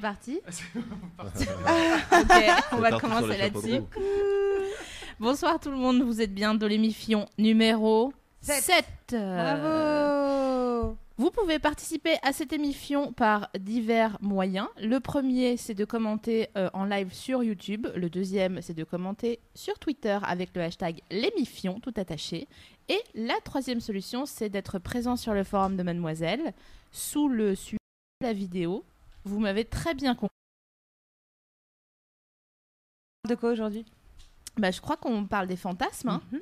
C'est parti. Ok, on va commencer là-dessus. Bonsoir tout le monde, vous êtes bien dans l'émission numéro Sept. 7. Bravo Vous pouvez participer à cette émission par divers moyens. Le premier, c'est de commenter euh, en live sur YouTube. Le deuxième, c'est de commenter sur Twitter avec le hashtag l'émission, tout attaché. Et la troisième solution, c'est d'être présent sur le forum de Mademoiselle sous le sujet de la vidéo. Vous m'avez très bien compris. De quoi aujourd'hui? Bah, je crois qu'on parle des fantasmes. hein. Mhm.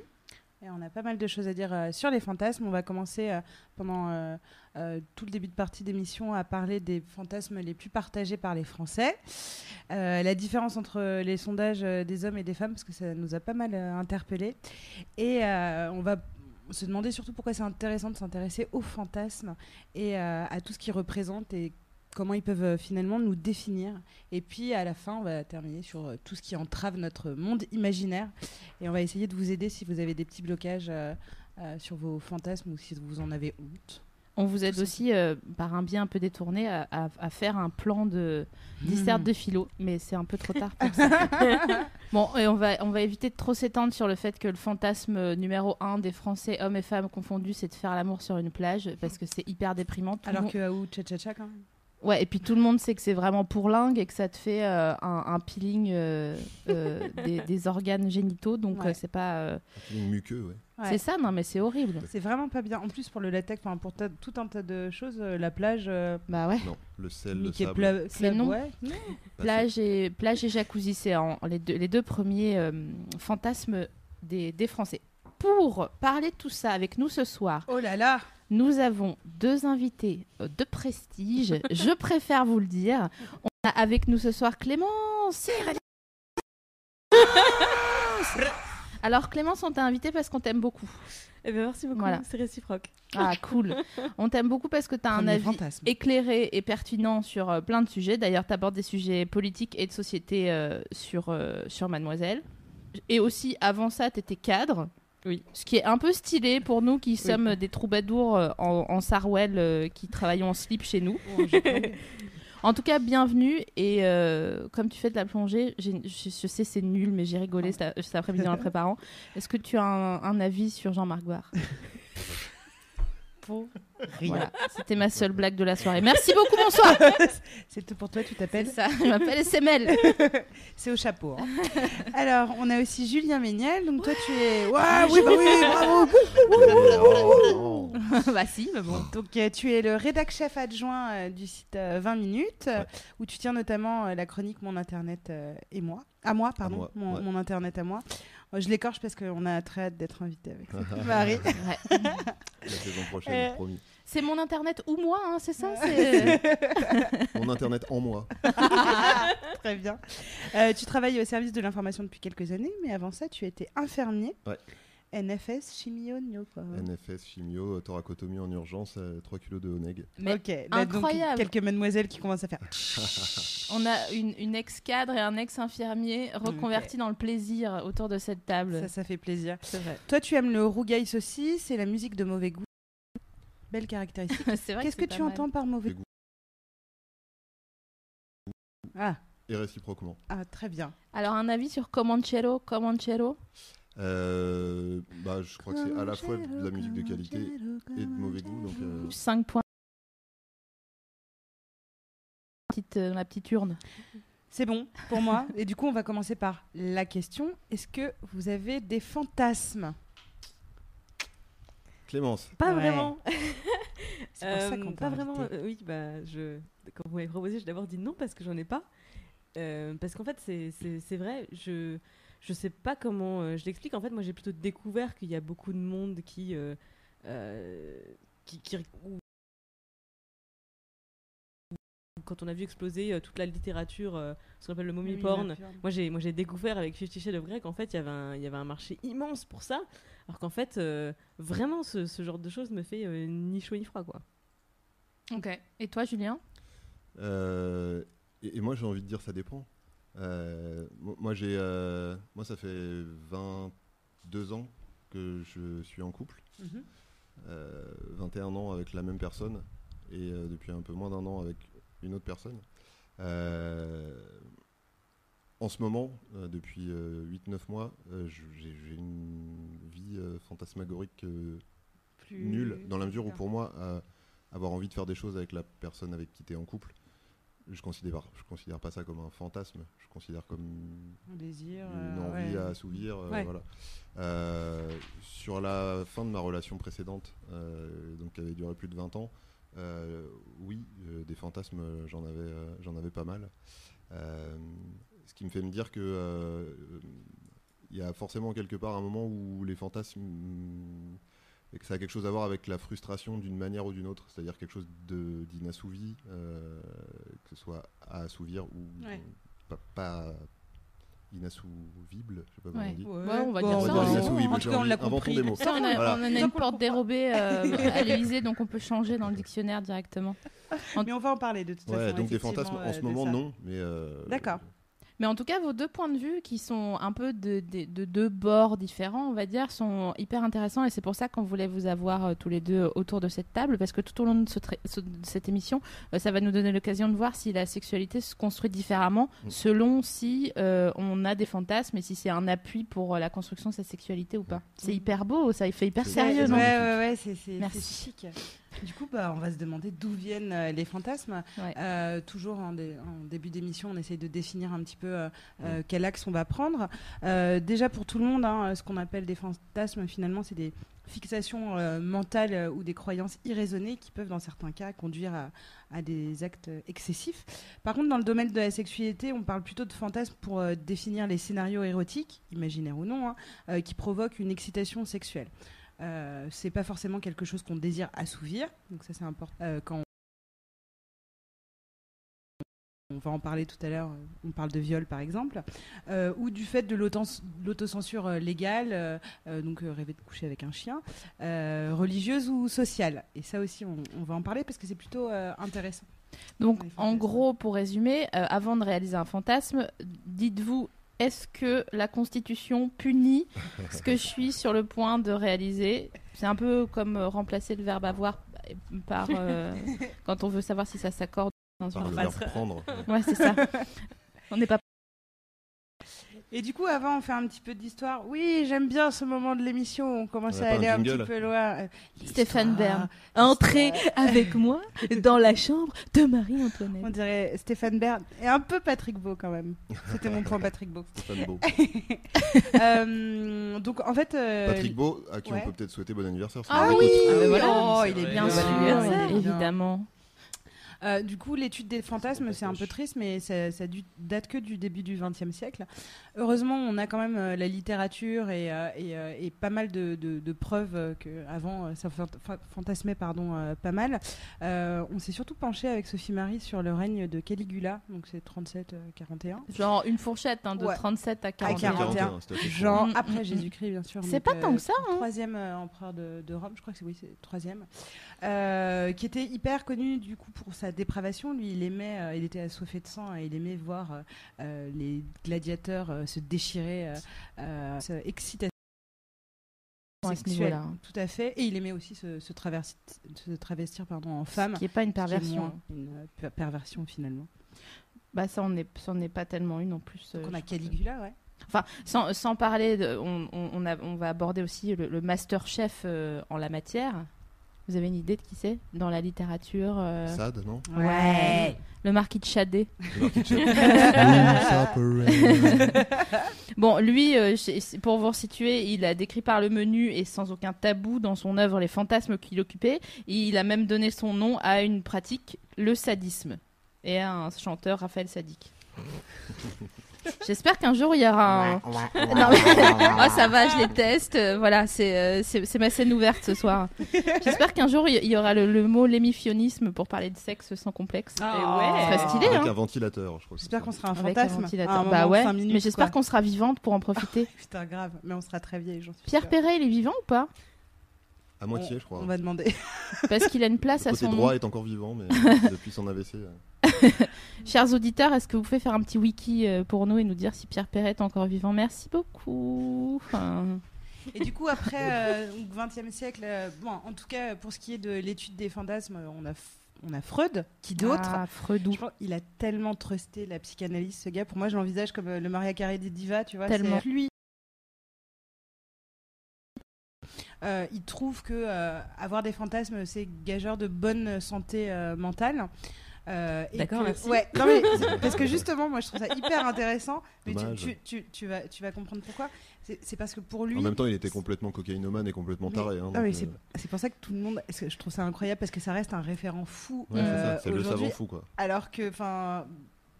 Et on a pas mal de choses à dire euh, sur les fantasmes. On va commencer euh, pendant euh, tout le début de partie d'émission à parler des fantasmes les plus partagés par les Français. La différence entre les sondages des hommes et des femmes, parce que ça nous a pas mal interpellés. Et on va se demander surtout pourquoi c'est intéressant de s'intéresser aux fantasmes et à tout ce qu'ils représentent et comment ils peuvent euh, finalement nous définir. Et puis à la fin, on va terminer sur euh, tout ce qui entrave notre monde imaginaire. Et on va essayer de vous aider si vous avez des petits blocages euh, euh, sur vos fantasmes ou si vous en avez honte. On vous aide aussi, euh, par un biais un peu détourné, à, à- à faire un plan de disserte de philo, mais c'est un peu trop tard pour ça. bon, et on va, on va éviter de trop s'étendre sur le fait que le fantasme numéro un des Français, hommes et femmes confondus, c'est de faire l'amour sur une plage, parce que c'est hyper déprimant. Tout Alors monde- que Aou tcha tcha tcha quand même. Ouais, et puis tout le monde sait que c'est vraiment pour lingue et que ça te fait euh, un, un peeling euh, euh, des, des organes génitaux, donc Ouais. euh, c'est pas... euh, Un muqueux, ouais. Ouais. C'est ça, non mais c'est horrible. C'est vraiment pas bien. En plus pour le latex, pour tout un tas de choses, euh, la plage, euh, Bah ouais. Non, le sel, le sable. Non. ouais. Plage et, plage et jacuzzi, c'est les, deux, les deux premiers euh, fantasmes des, des Français. Pour parler de tout ça avec nous ce soir, Oh là là nous avons deux invités euh, de prestige. Je préfère vous le dire. On a avec nous ce soir Clémence. Alors Clémence, on t'a invité parce qu'on t'aime beaucoup. Eh bien, merci beaucoup, Voilà. c'est réciproque. Ah cool. On t'aime beaucoup parce que tu as un avis fantasme. éclairé et pertinent sur euh, plein de sujets. D'ailleurs, tu abordes des sujets politiques et de société euh, sur, euh, sur Mademoiselle. Et aussi, avant ça, tu étais cadre. Oui. Ce qui est un peu stylé pour nous qui sommes des troubadours euh, en, en Sarwell euh, qui travaillons en slip chez nous. En tout cas, bienvenue. Et euh, comme tu fais de la plongée, je, je sais c'est nul, mais j'ai rigolé cet, cet après-midi en la préparant. Est-ce que tu as un, un avis sur Jean-Marc Barr pour Voilà, c'était ma seule blague de la soirée. Merci beaucoup, bonsoir. C'est tout pour toi, tu t'appelles ça, je m'appelle SML. C'est au chapeau. hein. Alors, on a aussi Julien Méniel. Donc, toi, tu es. Ouah, oui, bah oui, bravo. Oh, bah si, mais bon. Donc, euh, tu es le rédac chef adjoint euh, du site euh, 20 minutes, euh, Ouais. où tu tiens notamment euh, la chronique Mon Internet euh, et moi. À moi, pardon. moi, mon, ouais. mon Internet à moi. Je l'écorche parce qu'on a très hâte d'être invité avec Marie. Ouais. La saison prochaine, Euh. promis. C'est mon internet ou moi, hein, c'est ça Mon internet en moi. Très bien. Euh, tu travailles au service de l'information depuis quelques années, mais avant ça, tu étais infirmier. Ouais. NFS chimio Nyopo. NFS, chimio, thoracotomie en urgence, euh, 3 kilos de Oneg. Mais ok, là, donc, incroyable. quelques mademoiselles qui commencent à faire. on a une, une ex-cadre et un ex-infirmier reconvertis dans le plaisir autour de cette table. Ça, ça fait plaisir. C'est vrai. Toi, tu aimes le rougail aussi, c'est la musique de mauvais goût. Belle caractéristique. C'est vrai Qu'est-ce que, tu mal. entends par mauvais Mauvais goût ah, Et réciproquement. ah, très bien. Alors, un avis sur Comanchero Comanchero? Euh, bah, je crois que c'est à la fois de la musique de qualité et de mauvais goût. Donc, euh, 5 points. Petite, euh, dans la petite urne. C'est bon pour moi. Et du coup, on va commencer par la question. Est-ce que vous avez des fantasmes? Clémence, Pas Ouais. vraiment. C'est pour ça qu'on t'a Pas vraiment. euh, oui, bah, je, quand vous m'avez proposé, j'ai d'abord dit non parce que j'en ai pas. Euh, parce qu'en fait, c'est vrai, je je sais pas comment euh, je l'explique. En fait, moi, j'ai plutôt découvert qu'il y a beaucoup de monde qui euh, euh, qui, qui- où- quand on a vu exploser euh, toute la littérature, euh, ce qu'on appelle le mommy porn, moi j'ai moi j'ai découvert avec Fifty Shades of Grey qu'en fait il y avait un il y avait un marché immense pour ça alors qu'en fait euh, vraiment ce, ce genre de choses me fait euh, ni chaud ni froid quoi. Ok. Et toi, Julien? Euh, et, et moi, j'ai envie de dire, ça dépend. Euh, mo- moi, j'ai, euh, moi, ça fait 22 ans que je suis en couple. Mhm. Euh, 21 ans avec la même personne et depuis un peu moins d'un an avec une autre personne. En ce moment, depuis 8-9 mois, j'ai une vie fantasmagorique nulle, dans la mesure où pour moi, avoir envie de faire des choses avec la personne avec qui tu es en couple, je considère, je considère pas ça comme un fantasme, je considère comme Un désir. une euh, envie ouais. à assouvir. euh, Ouais. voilà. Euh, sur la fin de ma relation précédente, donc qui avait duré plus de 20 ans, oui, des fantasmes, j'en avais, j'en avais pas mal. Ce qui me fait me dire que il y a forcément quelque part un moment où les fantasmes et que ça a quelque chose à voir avec la frustration d'une manière ou d'une autre, c'est-à-dire quelque chose d'inassouvi, euh, que ce soit à assouvir ou Ouais. pas, pas inassouvible, je sais pas comment Ouais. on dit. Ouais, on va Bon, dire On ça, va dire inassouvible, En tout cas, on l'a compris. des mots. Ça, on a, Voilà. on a une porte dérobée euh, à l'Elysée, donc on peut changer dans le dictionnaire directement. Mais on va en parler de toute Ouais, façon. donc des fantasmes en euh, ce de moment ça. non, mais euh, D'accord. Mais en tout cas, vos deux points de vue, qui sont un peu de, de- de deux bords différents, on va dire, sont hyper intéressants. Et c'est pour ça qu'on voulait vous avoir euh, tous les deux autour de cette table, parce que tout au long de, ce tra- ce- de cette émission, euh, ça va nous donner l'occasion de voir si la sexualité se construit différemment, Mm. selon si euh, on a des fantasmes et si c'est un appui pour la construction de sa sexualité ou pas. C'est hyper beau, ça il fait hyper sérieux, ouais, ouais, ouais, c'est chic. Du coup, bah, on va se demander d'où viennent euh, les fantasmes. Ouais. Euh, toujours en, dé- en début d'émission, on essaye de définir un petit peu euh, quel axe on va prendre. Euh, déjà pour tout le monde, hein, ce qu'on appelle des fantasmes, finalement, c'est des fixations euh, mentales ou des croyances irraisonnées qui peuvent, dans certains cas, conduire à, à des actes excessifs. Par contre, dans le domaine de la sexualité, on parle plutôt de fantasmes pour euh, définir les scénarios érotiques, imaginaires ou non, hein, euh, qui provoquent une excitation sexuelle. Euh, c'est pas forcément quelque chose qu'on désire assouvir, donc ça c'est important. Euh, quand on va en parler tout à l'heure, euh, on parle de viol par exemple, euh, ou du fait de l'auto- l'autocensure légale, donc rêver de coucher avec un chien, religieuse ou sociale. Et ça aussi, on, on va en parler parce que c'est plutôt intéressant. Donc, en gros, pour résumer, avant de réaliser un fantasme, dites-vous est-ce que la Constitution punit ce que je suis sur le point de réaliser? C'est un peu comme euh, remplacer le verbe avoir par euh, quand on veut savoir si ça s'accorde dans une le phrase. verbe prendre. Ouais, c'est ça. On n'est pas. Et du coup, avant, on fait un petit peu d'histoire. Oui, j'aime bien ce moment de l'émission. où On commence On a à aller un un petit peu loin. Euh, Stéphane. Bern. Entrez avec moi dans la chambre de On Marie-Antoinette. dirait Stéphane Bern et un peu Patrick Beau quand même. C'était mon point Patrick Beau. Stéphane Beau. Euh, donc en fait, euh, Patrick Beau, à qui ouais. on peut peut-être souhaiter bon anniversaire. Ah on oui. Ah, voilà. oh, il est bien Bien sûr, évidemment. Euh, du coup, l'étude des fantasmes, c'est un peu triste, mais ça, ça du- date que du début du XXe siècle. Heureusement, on a quand même euh, la littérature et, euh, et, et pas mal de, de- de preuves que avant euh, ça fant- fa- fantasmait pardon, pas mal. Euh, on s'est surtout penché avec Sophie Marie sur le règne de Caligula, donc c'est 37-41. Genre une fourchette hein, de Ouais. 37 à 40. 41. c'était assez court. Genre Mm, après mm, Jésus-Christ, bien sûr. C'est pas tant que ça, hein. Troisième empereur de, de Rome, je crois que c'est oui, c'est troisième, Euh, qui était hyper connu du coup pour sa dépravation. Lui, il aimait, euh, il était assoiffé de sang et il aimait voir euh, les gladiateurs se déchirer, se excitation à ce sexuelle. niveau-là. Tout à fait. Et il aimait aussi se, se traverser- se travestir pardon, en femme. Qui est pas une ce perversion. une per- perversion finalement. Bah ça on est, ça on est pas tellement une en plus. on a crois que- Caligula, ouais. Enfin, sans, sans parler, de, on, on, on a- on va aborder aussi le, le master chef euh, en la matière. Vous avez une idée de qui c'est dans la littérature euh, Sade, non? Ouais. Le marquis de Chadet. Le Marquis de Sade. Bon, lui, euh, pour vous resituer, il a décrit par le menu et sans aucun tabou dans son œuvre les fantasmes qu'il occupait. Il a même donné son nom à une pratique, le sadisme, et à un chanteur, Raphaël Sadik. J'espère qu'un jour il y aura un. Non, mais- Oh, ça va, je les teste. euh, Voilà, c'est euh, c'est c'est ma scène ouverte ce soir. J'espère qu'un jour il y- aura le, le mot l'émifionisme pour parler de sexe sans complexe. Ah. Ce serait stylé, Avec hein. un ventilateur, je crois. J'espère qu'on sera un Avec un fantasme. ventilateur. à un bah ouais, minutes, mais j'espère quoi. qu'on sera vivante pour en profiter. Putain, grave. Mais on sera très vieille, j'en suis Pierre sûre. Perret, il est vivant ou pas? À moitié, je crois. On va demander. Parce qu'il a une place Le à côté son droit nom. est encore vivant, mais depuis son AVC. Euh, Chers auditeurs, est-ce que vous pouvez faire un petit wiki euh, pour nous et nous dire si Pierre Perret est encore vivant? Merci beaucoup. Enfin, Et du coup, après euh, donc 20e siècle, euh, bon, en tout cas, pour ce qui est de l'étude des fantasmes, euh, on a, on a Freud, qui d'autre? Ah, Freudou. Je pense qu'il a tellement trusté la psychanalyse, ce gars. Pour moi, je l'envisage comme euh, le Maria Carré des divas, tu vois. Tellement. Lui, Euh, il trouve que euh, avoir des fantasmes, c'est gageur de bonne santé euh, mentale. Euh, D'accord, merci. Ouais, non, mais c'est- parce que justement, moi, je trouve ça hyper intéressant. Mais tu, Dommage. tu, tu, tu vas, tu vas comprendre pourquoi. C'est parce que pour lui. En même temps, il était complètement cocaïnomane et complètement Mais- taré. hein, Ah c'est euh, c'est pour ça que tout le monde. Je trouve ça incroyable parce que ça reste un référent fou. ouais, c'est euh, c'est le savant fou, quoi. Alors que, enfin,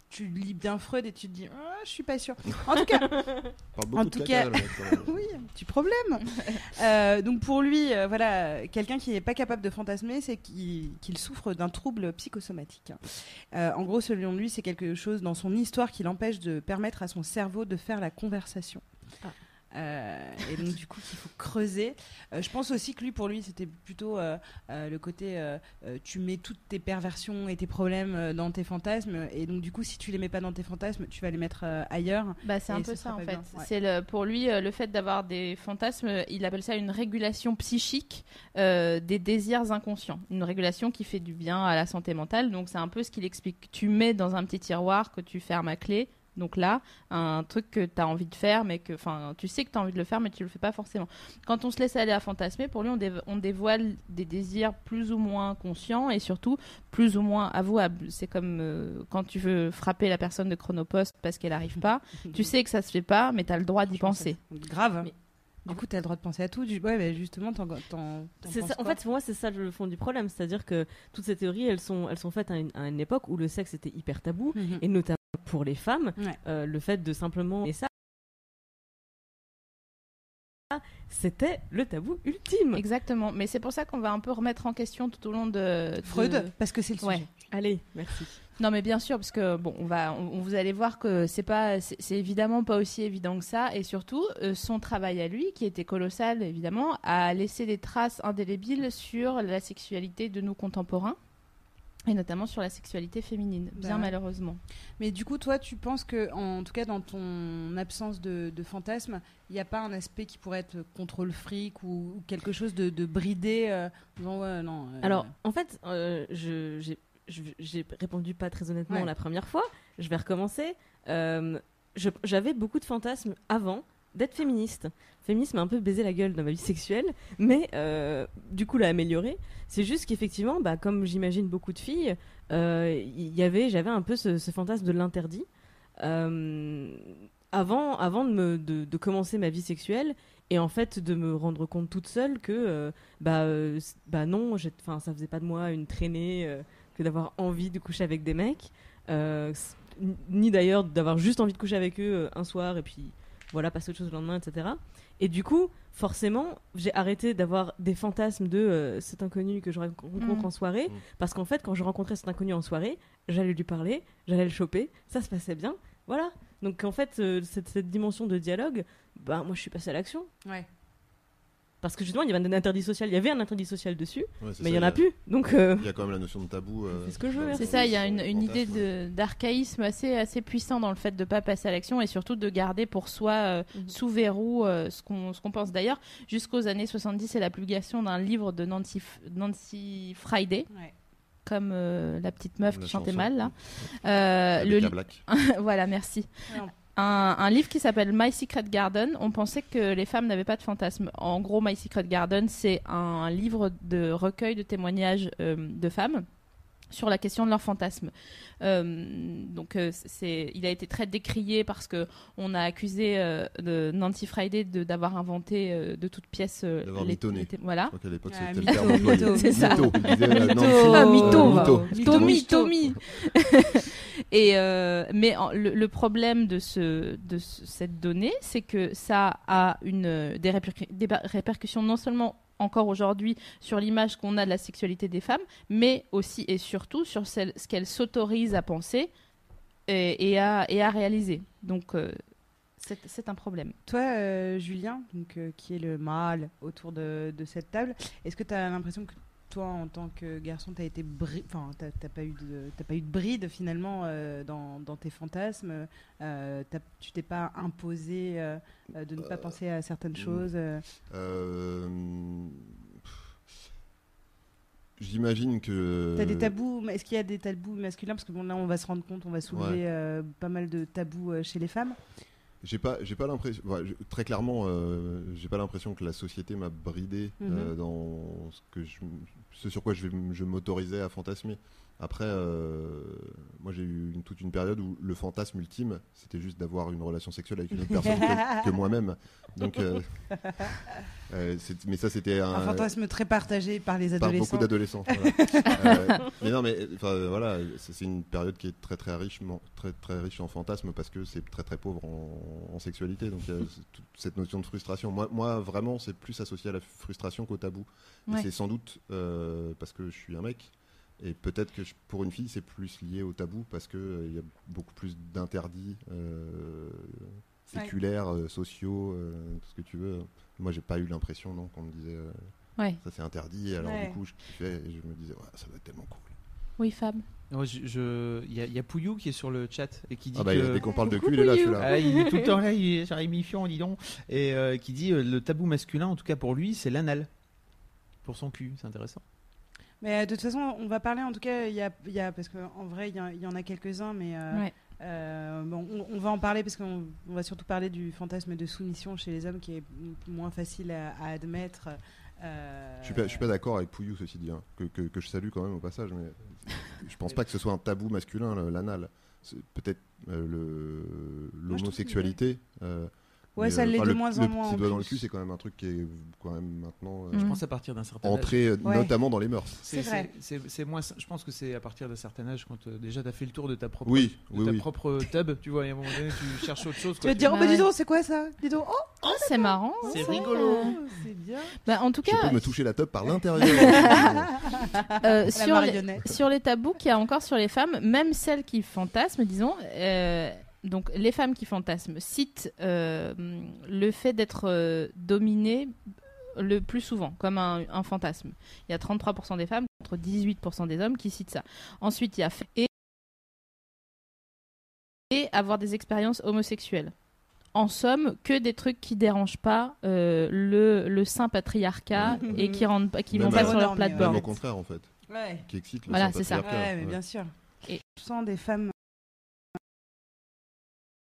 tu lis bien Freud et tu te dis, Ah, je suis pas sûre. En tout cas, de tout cas- oui, un petit problème. Euh, donc pour lui, euh, voilà, quelqu'un qui n'est pas capable de fantasmer, c'est qu'il qu'il souffre d'un trouble psychosomatique. Euh, en gros, selon lui, c'est quelque chose dans son histoire qui l'empêche de permettre à son cerveau de faire la conversation. Ah. Euh, et donc du coup qu'il faut creuser. Euh, je pense aussi que lui, pour lui, c'était plutôt euh, le côté tu mets toutes tes perversions et tes problèmes dans tes fantasmes, et donc du coup si tu les mets pas dans tes fantasmes, tu vas les mettre ailleurs. Bah, c'est un peu ça en fait. ouais. C'est le, pour lui le fait d'avoir des fantasmes, il appelle ça une régulation psychique des désirs inconscients. Une régulation qui fait du bien à la santé mentale. Donc c'est un peu ce qu'il explique. Tu mets dans un petit tiroir que tu fermes à clé. Donc là, un truc que tu as envie de faire, mais que, enfin, tu sais que tu as envie de le faire, mais tu le fais pas forcément. Quand on se laisse aller à fantasmer, pour lui, on, dév- on dévoile des désirs plus ou moins conscients et surtout plus ou moins avouables. C'est comme euh, quand tu veux frapper la personne de Chronopost parce qu'elle arrive pas. Tu sais que ça se fait pas, mais tu as le droit d'y penser. Grave. Mais- Du coup, tu as le droit de penser à tout. Ouais, mais justement, t'en, ça- en quoi fait, pour moi, c'est ça le fond du problème. C'est-à-dire que toutes ces théories, elles sont, elles sont faites à une, à une époque où le sexe était hyper tabou, Mhm. et notamment pour les femmes, Ouais. euh, le fait de simplement. Et ça, c'était le tabou ultime. Exactement. Mais c'est pour ça qu'on va un peu remettre en question tout au long de. de- Freud, parce que c'est le sujet. Ouais. Allez, merci. Non, mais bien sûr, parce que bon, on va, on, on- vous allez voir que c'est pas, c'est c'est évidemment pas aussi évident que ça, et surtout euh, son travail à lui, qui était colossal évidemment, a laissé des traces indélébiles sur la sexualité de nos contemporains. Et notamment sur la sexualité féminine, bien Bah ouais. malheureusement. Mais du coup, toi, tu penses que, en tout cas, dans ton absence de, de fantasme, il n'y a pas un aspect qui pourrait être contre le fric ou, ou quelque chose de, de bridé euh, ouais, non. euh, Alors, en fait, euh, je- j'ai répondu pas très honnêtement Ouais. la première fois. Je vais recommencer. Euh, j'avais beaucoup de fantasmes avant d'être féministe. Féminisme m'a un peu baisé la gueule dans ma vie sexuelle, mais euh, du coup l'a amélioré. C'est juste qu'effectivement, bah, comme j'imagine beaucoup de filles, euh, y avait, j'avais un peu ce, fantasme de l'interdit. Euh, avant, avant de, me, de, commencer ma vie sexuelle et en fait de me rendre compte toute seule que bah, bah non, j'ai- 'fin, ça faisait pas de moi une traînée que d'avoir envie de coucher avec des mecs, ni d'ailleurs d'avoir juste envie de coucher avec eux un soir et puis voilà, passer autre chose le lendemain, etc. Et du coup, forcément, j'ai arrêté d'avoir des fantasmes de euh, cet inconnu que je rencontre Mm. en soirée, Mm. parce qu'en fait, quand je rencontrais cet inconnu en soirée, j'allais lui parler, j'allais le choper, ça se passait bien, voilà. Donc en fait, euh, cette, cette dimension de dialogue, bah moi je suis passée à l'action. Ouais. Parce que justement, il y avait un interdit social, il y avait un interdit social dessus, Ouais, c'est mais il ça, y en a plus. Donc euh, Il y a quand même la notion de tabou. euh, fais ce que je veux. C'est ça, il y a une, idée d'archaïsme assez, assez puissant dans le fait de ne pas passer à l'action et surtout de garder pour soi euh, Mhm. sous verrou euh, ce qu'on ce qu'on pense. D'ailleurs, jusqu'aux années 70, c'est la publication d'un livre de Nancy, F- Nancy Friday, Ouais. comme euh, la petite meuf La qui chantait chanson. mal là. Euh, le li- Black. voilà, merci. Ouais, Un, livre qui s'appelle My Secret Garden. On pensait que les femmes n'avaient pas de fantasmes. En gros, My Secret Garden, c'est un livre de recueil de témoignages euh, de femmes sur la question de leurs fantasmes. Euh, donc, euh, c'est, il a été très décrié parce que on a accusé euh, de Nancy Friday de, d'avoir inventé euh, de toutes pièces euh, D'avoir les- mitonné. les té- voilà. Je crois qu'à l'époque, Ah, c'était le mytho, terme mytho, C'est ça. Mytho. Disait, euh, Ah, euh. Tommy, Mytho. Tommy. Et euh, mais en- le, le problème de, ce, de ce- cette donnée, c'est que ça a une, des, répercu- des ba- répercussions non seulement encore aujourd'hui sur l'image qu'on a de la sexualité des femmes, mais aussi et surtout sur celle- ce qu'elles s'autorisent à penser et, à, et à réaliser. Donc euh, c'est c'est un problème. Toi, euh, Julien, donc, euh, qui est le mâle autour de, de cette table, est-ce que tu as l'impression que toi, en tant que garçon, tu été bri- enfin, t'as t'as pas eu de, t'as pas eu de bride finalement euh, dans, dans tes fantasmes. euh, t'as- tu t'es pas imposé euh, euh, de ne pas penser à certaines mm. choses. J'imagine que. T'as des tabous Est-ce qu'il y a des tabous masculins? Parce que bon, là, on va se rendre compte, on va soulever pas mal de tabous chez les femmes. J'ai pas, j'ai pas l'impression. ouais, très clairement, euh, j'ai pas l'impression que la société m'a bridé euh, Mhm. dans ce que je, ce sur quoi je m'autorisais à fantasmer. Après, euh, moi j'ai eu une- toute une période où le fantasme ultime, c'était juste d'avoir une relation sexuelle avec une autre personne que, que moi-même. Donc, euh, euh, mais ça c'était un, Un fantasme très partagé par les par adolescents. beaucoup d'adolescents. voilà. Mais non, mais voilà, c'est une période qui est très très riche, très très riche en fantasmes parce que c'est très très pauvre en, en sexualité. Donc toute cette notion de frustration. Moi, moi vraiment, c'est plus associé à la frustration qu'au tabou. Ouais. c'est sans doute parce que je suis un mec. Et peut-être que je- pour une fille, c'est plus lié au tabou parce que euh, il y a beaucoup plus d'interdits euh, Ouais. séculaires, euh, sociaux, euh, tout ce que tu veux. Moi, j'ai pas eu l'impression non qu'on me disait euh, Ouais. ça c'est interdit. Alors Ouais. du coup, je kiffais et je me disais ouais, ça va être tellement cool. Oui, Fab. Ouais, je- je- Il y, a- y a Pouillou qui est sur le chat et qui dit Ah bah que. dès qu'on parle de cul, il est là, celui-là. Ah, il est tout le temps là, il est sur émission, dis donc. Et euh, qui dit euh, le tabou masculin, en tout cas pour lui, c'est l'anal. Pour son cul, c'est intéressant. Mais euh, de toute façon, on va parler en tout cas, il y a, il y a- parce qu'en vrai, il y, en a quelques-uns, mais euh, Ouais. euh, bon, on, on va en parler parce qu'on on va surtout parler du fantasme de soumission chez les hommes qui est moins facile à, à admettre. euh, Je suis pas, je suis pas d'accord avec Pouillou, ceci dit, hein, que, que- que je salue quand même au passage, mais je pense pas que ce soit un tabou masculin, l'anal. Peut-être euh, l'homosexualité. Ouais, mais, ça euh, l'est de le- moins en le moins, petit en doigt dans le cul, c'est quand même un truc qui est quand même maintenant euh. Je pense à partir d'un certain âge. entré, euh, Ouais. notamment dans les mœurs. C'est vrai. c'est- c'est moins. Je pense que c'est à partir d'un certain âge quand euh, déjà t'as fait le tour de ta propre. Oui, de oui, ta oui. propre tub, tu vois, et à un moment donné, tu cherches autre chose. Tu vas te dire, oh Ah bah dis donc, c'est quoi ça? Dis donc, oh, Oh, c'est marrant. C'est ça. rigolo. c'est bien. Bah, en tout Je cas, peux me toucher la top par l'intérieur. sur, les, marionnette. sur les tabous qu'il y a encore sur les femmes, même celles qui fantasment, disons, donc les femmes qui fantasment citent euh, le fait d'être euh, dominées le plus souvent comme un, un fantasme. Il y a 33% des femmes contre 18% des hommes qui citent ça. Ensuite, il y a et, et avoir des expériences homosexuelles. En somme, que des trucs qui dérangent pas euh, le, le saint patriarcat Ouais. et qui rendent pas- qui Même vont pas sur leur. Même au contraire, en fait, Ouais. qui excite le Voilà, sang c'est ça. Ouais, mais Ouais. bien sûr. Et- Je sens des femmes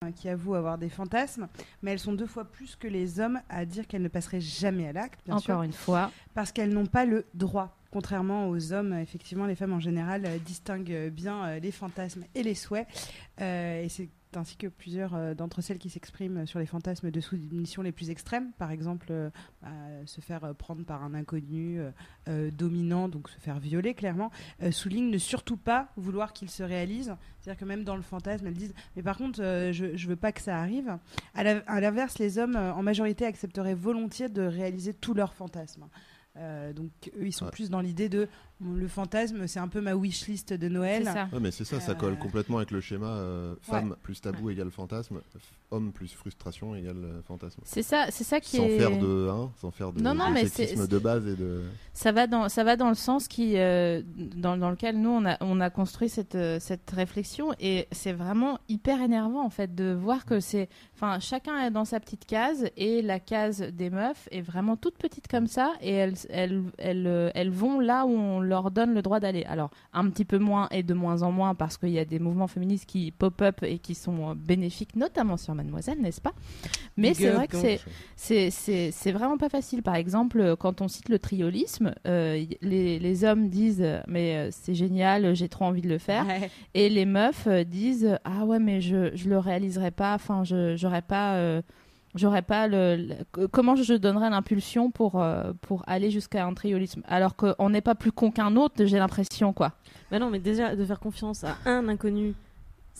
enfin qui avouent avoir des fantasmes, mais elles sont deux fois plus que les hommes à dire qu'elles ne passeraient jamais à l'acte, sûr, Encore une fois. parce qu'elles n'ont pas le droit. Contrairement aux hommes, effectivement, les femmes en général euh, distinguent euh, bien euh, les fantasmes et les souhaits. Euh, et c'est ainsi que plusieurs euh, d'entre celles qui s'expriment sur les fantasmes de soumission les plus extrêmes. Par exemple, euh, bah, se faire euh, prendre par un inconnu euh, dominant, donc se faire violer, clairement, soulignent ne surtout pas vouloir qu'il se réalise. C'est-à-dire que même dans le fantasme, elles disent Mais par contre, je, je veux pas que ça arrive. À l'inverse, les hommes, en majorité, accepteraient volontiers de réaliser tous leurs fantasmes. Euh, donc eux, ils sont Ouais. plus dans l'idée de le fantasme, c'est un peu ma wish list de Noël. ça. Ouais, mais c'est ça, ça Euh, colle complètement avec le schéma euh, femme plus tabou égale fantasme, homme plus frustration égale euh, fantasme. C'est ça, c'est ça qui Sans est. faire de, hein, sans faire de, Non, non, mais de base et de. Ça va dans, ça va dans le sens qui, euh, dans, dans lequel nous on a, on a construit cette, cette réflexion et c'est vraiment hyper énervant en fait de voir que c'est, enfin chacun est dans sa petite case et la case des meufs est vraiment toute petite comme ça et elles, elles, elles, euh, elles vont là où on leur donne le droit d'aller. Alors un petit peu moins et de moins en moins parce qu'il y a des mouvements féministes qui pop up et qui sont euh, bénéfiques, notamment sur Mademoiselle, n'est-ce pas? Mais c'est vrai que c'est c'est- c'est c'est vraiment pas facile. Par exemple, euh, quand on cite le triolisme, euh, les, les hommes disent mais c'est génial, j'ai trop envie de le faire, Ouais. et les meufs disent ah ouais mais je je le réaliserai pas, enfin je j'aurais pas euh, j'aurais pas le, comment je donnerais l'impulsion pour euh, pour aller jusqu'à un triolisme? Alors qu'on n'est pas plus con qu'un autre, j'ai l'impression quoi. Bah non, mais déjà, de faire confiance à un inconnu,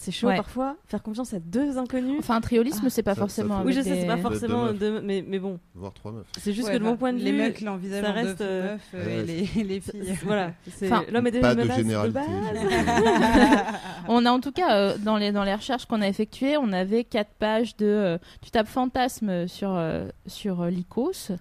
c'est chaud Ouais. parfois. Faire confiance à deux inconnus. Enfin un triolisme Ah, c'est pas ça- forcément. ça oui, je sais, c'est pas Deux- forcément. deux meufs. deux- mais, mais bon, Voire trois meufs. c'est juste Ouais, que de mon enfin, point de les vue. mecs l'envisagent ça reste, euh, meufs, euh, ouais, et les, les c'est- filles. Voilà, Enfin, l'homme est déjà Pas une de menace généralité. base. On a en tout cas, euh, dans, les, dans les recherches qu'on a effectuées, on avait quatre pages de. euh, tu tapes fantasme sur, euh, sur euh, l'ICOS,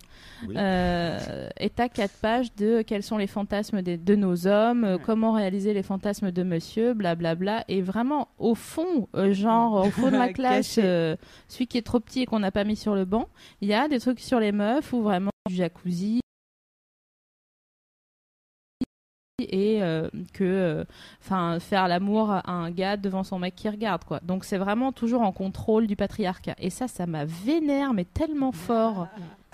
Oui. euh, et t'as quatre pages de quels sont les fantasmes des- de nos hommes, euh, Ouais. comment réaliser les fantasmes de monsieur, blablabla. Et vraiment, au fond, euh, genre, au fond de la classe, euh, celui qui est trop petit et qu'on n'a pas mis sur le banc, il y a des trucs sur les meufs ou vraiment du jacuzzi. et euh, que enfin faire l'amour à un gars devant son mec qui regarde quoi. Donc c'est vraiment toujours en contrôle du patriarcat. Et ça ça m'a vénère mais tellement fort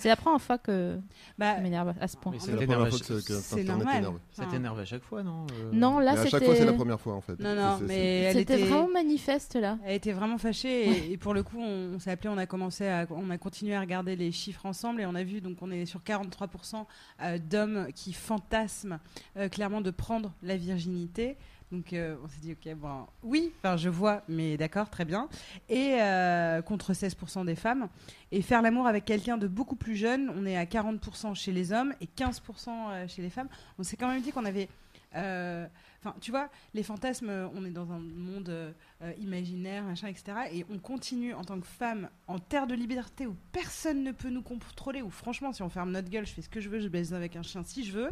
c'est la première fois que Bah, ça m'énerve à ce point C'est la première à fois chaque- que, ça- que c'est Internet normal. t'énerve. Ça Enfin, t'énerve à chaque fois, non euh non là Mais à chaque fois, c'est c'était la première fois en fait. Non, non, mais elle c'était était, vraiment manifeste là elle était vraiment fâchée et, et pour le coup, on, on s'est appelé, on a commencé à, on a continué à regarder les chiffres ensemble et on a vu donc on est sur 43% euh, d'hommes qui fantasment euh, clairement de prendre la virginité. Donc euh, on s'est dit ok bon oui, enfin je vois, mais d'accord très bien. Et euh, contre 16% des femmes et faire l'amour avec quelqu'un de beaucoup plus jeune, on est à 40% chez les hommes et 15% euh, chez les femmes. On s'est quand même dit qu'on avait Enfin, tu vois, les fantasmes, euh, on est dans un monde euh, euh, imaginaire, machin, etc. Et on continue en tant que femme en terre de liberté où personne ne peut nous contrôler, où franchement, si on ferme notre gueule, je fais ce que je veux, je baise avec un chien si je veux.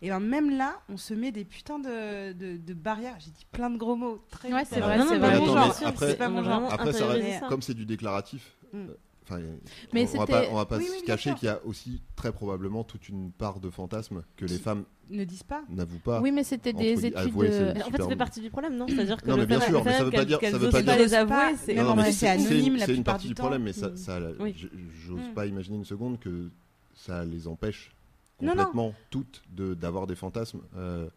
Et ben même là, on se met des putains de, de, de barrières. J'ai dit plein de gros mots. Très Ouais, c'est vrai, Non, c'est mon genre. après- pas mon genre. Après, ça reste, comme c'est du déclaratif, Mm. Enfin, Mais on, on va pas, on va pas Oui, se oui, cacher qu'il y a aussi très probablement toute une part de fantasme que les femmes Ne disent pas. n'avouent pas. oui mais c'était des guillemets, études avouer, de- c'est- En fait, ça fait partie du problème, non? C'est-à-dire que Non, mais bien sûr, mais ça veut pas qu'elles- dire- ça veut pas dire- les avouer, c'est anonyme une, la c'est une plupart partie du problème, mais ça, j'ose Mm. pas imaginer une seconde que ça les empêche complètement toutes de- d'avoir des fantasmes euh,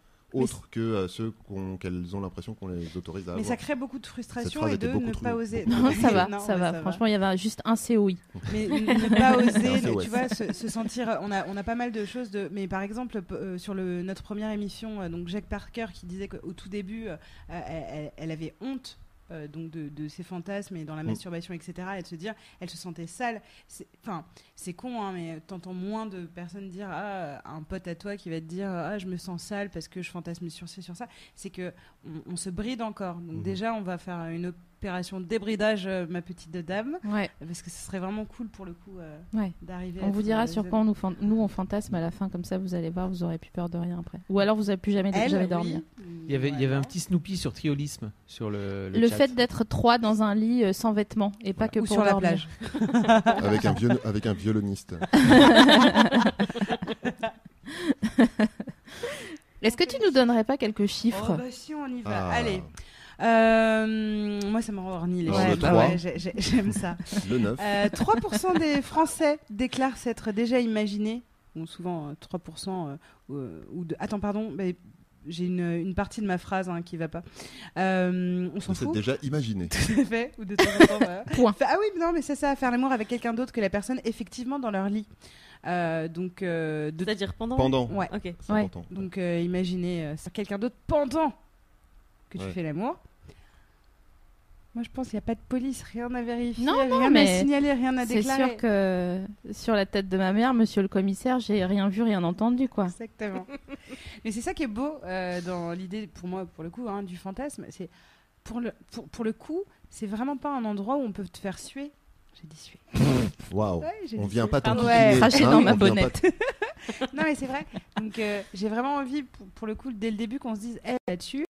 autres que euh, ceux qu'on- qu'elles ont l'impression qu'on les autorise à Mais avoir. ça crée beaucoup de frustration et de ne pas oser. non ça va Non, ça va franchement il y avait juste un COI mais ne pas oser, tu vois, se, se sentir. On a, on a pas mal de choses de. Mais par exemple, p- euh, sur le, notre première émission, euh, donc Jack Parker qui disait qu'au tout début, euh, elle avait honte. Euh, donc de, de ses fantasmes et dans la Mm. masturbation etc et de se dire elle se sentait sale C'est- enfin c'est con hein, mais t'entends moins de personnes dire ah un pote à toi qui va te dire ah je me sens sale parce que je fantasme sur ci sur ça c'est que on, on se bride encore donc Mhm. déjà on va faire une opération de débridage euh, ma petite dame ouais parce que ce serait vraiment cool pour le coup euh, ouais d'arriver. à on vous dira euh, sur quoi on nous, fan- nous on fantasme à la fin comme ça vous allez voir vous aurez plus peur de rien après ou alors vous avez plus jamais Elle, jamais oui. dormir Il y avait, il y avait un petit Snoopy sur triolisme sur le. le chat. fait d'être trois dans un lit euh, sans vêtements et pas que Ou pour sur la dormir. plage. avec, un viol- avec un violoniste. Est-ce que tu nous donnerais pas quelques chiffres? Oh bah si on y va. Ah. Allez. Euh, moi, ça me rend horny les chiffres. Bah ouais, J'aime ça. Le 9. Euh, 3% des Français déclarent s'être déjà imaginés. Bon, souvent, euh, 3% euh, euh, ou de... Attends, pardon. mais J'ai une, une partie de ma phrase hein, qui va pas. Euh, on s'en fout. déjà imaginé. Tout à fait. Ou de temps en temps, voilà. Point. Ah oui, non, mais c'est ça, faire l'amour avec quelqu'un d'autre que la personne effectivement dans leur lit. Euh, donc, euh, de... C'est-à-dire pendant. Pendant. ouais. Ok. Ouais. Donc, euh, imaginez euh, quelqu'un d'autre pendant que tu Ouais. fais l'amour. Moi, je pense qu'il n'y a pas de police, rien à vérifier, Non, non, rien à mais signaler, rien à C'est déclarer. sûr que sur la tête de ma mère, monsieur le commissaire, j'ai rien vu, rien entendu, quoi. Exactement. Mais c'est ça qui est beau euh, dans l'idée, pour moi, pour le coup, hein, du fantasme. C'est pour le, pour, pour le coup, c'est vraiment pas un endroit où on peut te faire suer. J'ai dit suer. Waouh. Ouais, j'ai On vient suer. pas t'enquiquiner, ouais. Cracher hein, dans ma bonnette. Non, mais c'est vrai. Donc, euh, j'ai vraiment envie, pour, pour le coup, dès le début, qu'on se dise, eh, là-dessus.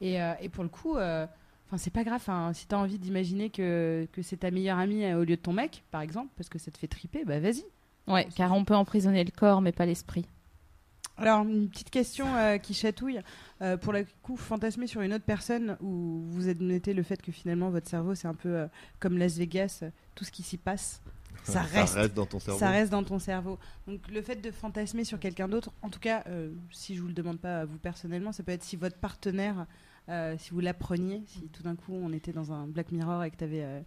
Et, euh, et pour le coup, euh, enfin, c'est pas grave. hein, si t'as envie d'imaginer que, que c'est ta meilleure amie euh, au lieu de ton mec, par exemple, parce que ça te fait triper, bah vas-y. Ouais, car on peut emprisonner le corps, mais pas l'esprit. Alors, une petite question euh, qui chatouille. Euh, pour le coup, fantasmer sur une autre personne où vous admettez le fait que finalement votre cerveau, c'est un peu euh, comme Las Vegas, tout ce qui s'y passe, ça reste. dans ton cerveau. Ça reste dans ton cerveau. Donc le fait de fantasmer sur quelqu'un d'autre, en tout cas, euh, si je vous le demande pas à vous personnellement, ça peut être si votre partenaire, euh, si vous l'appreniez, si tout d'un coup on était dans un Black Mirror et que tu avais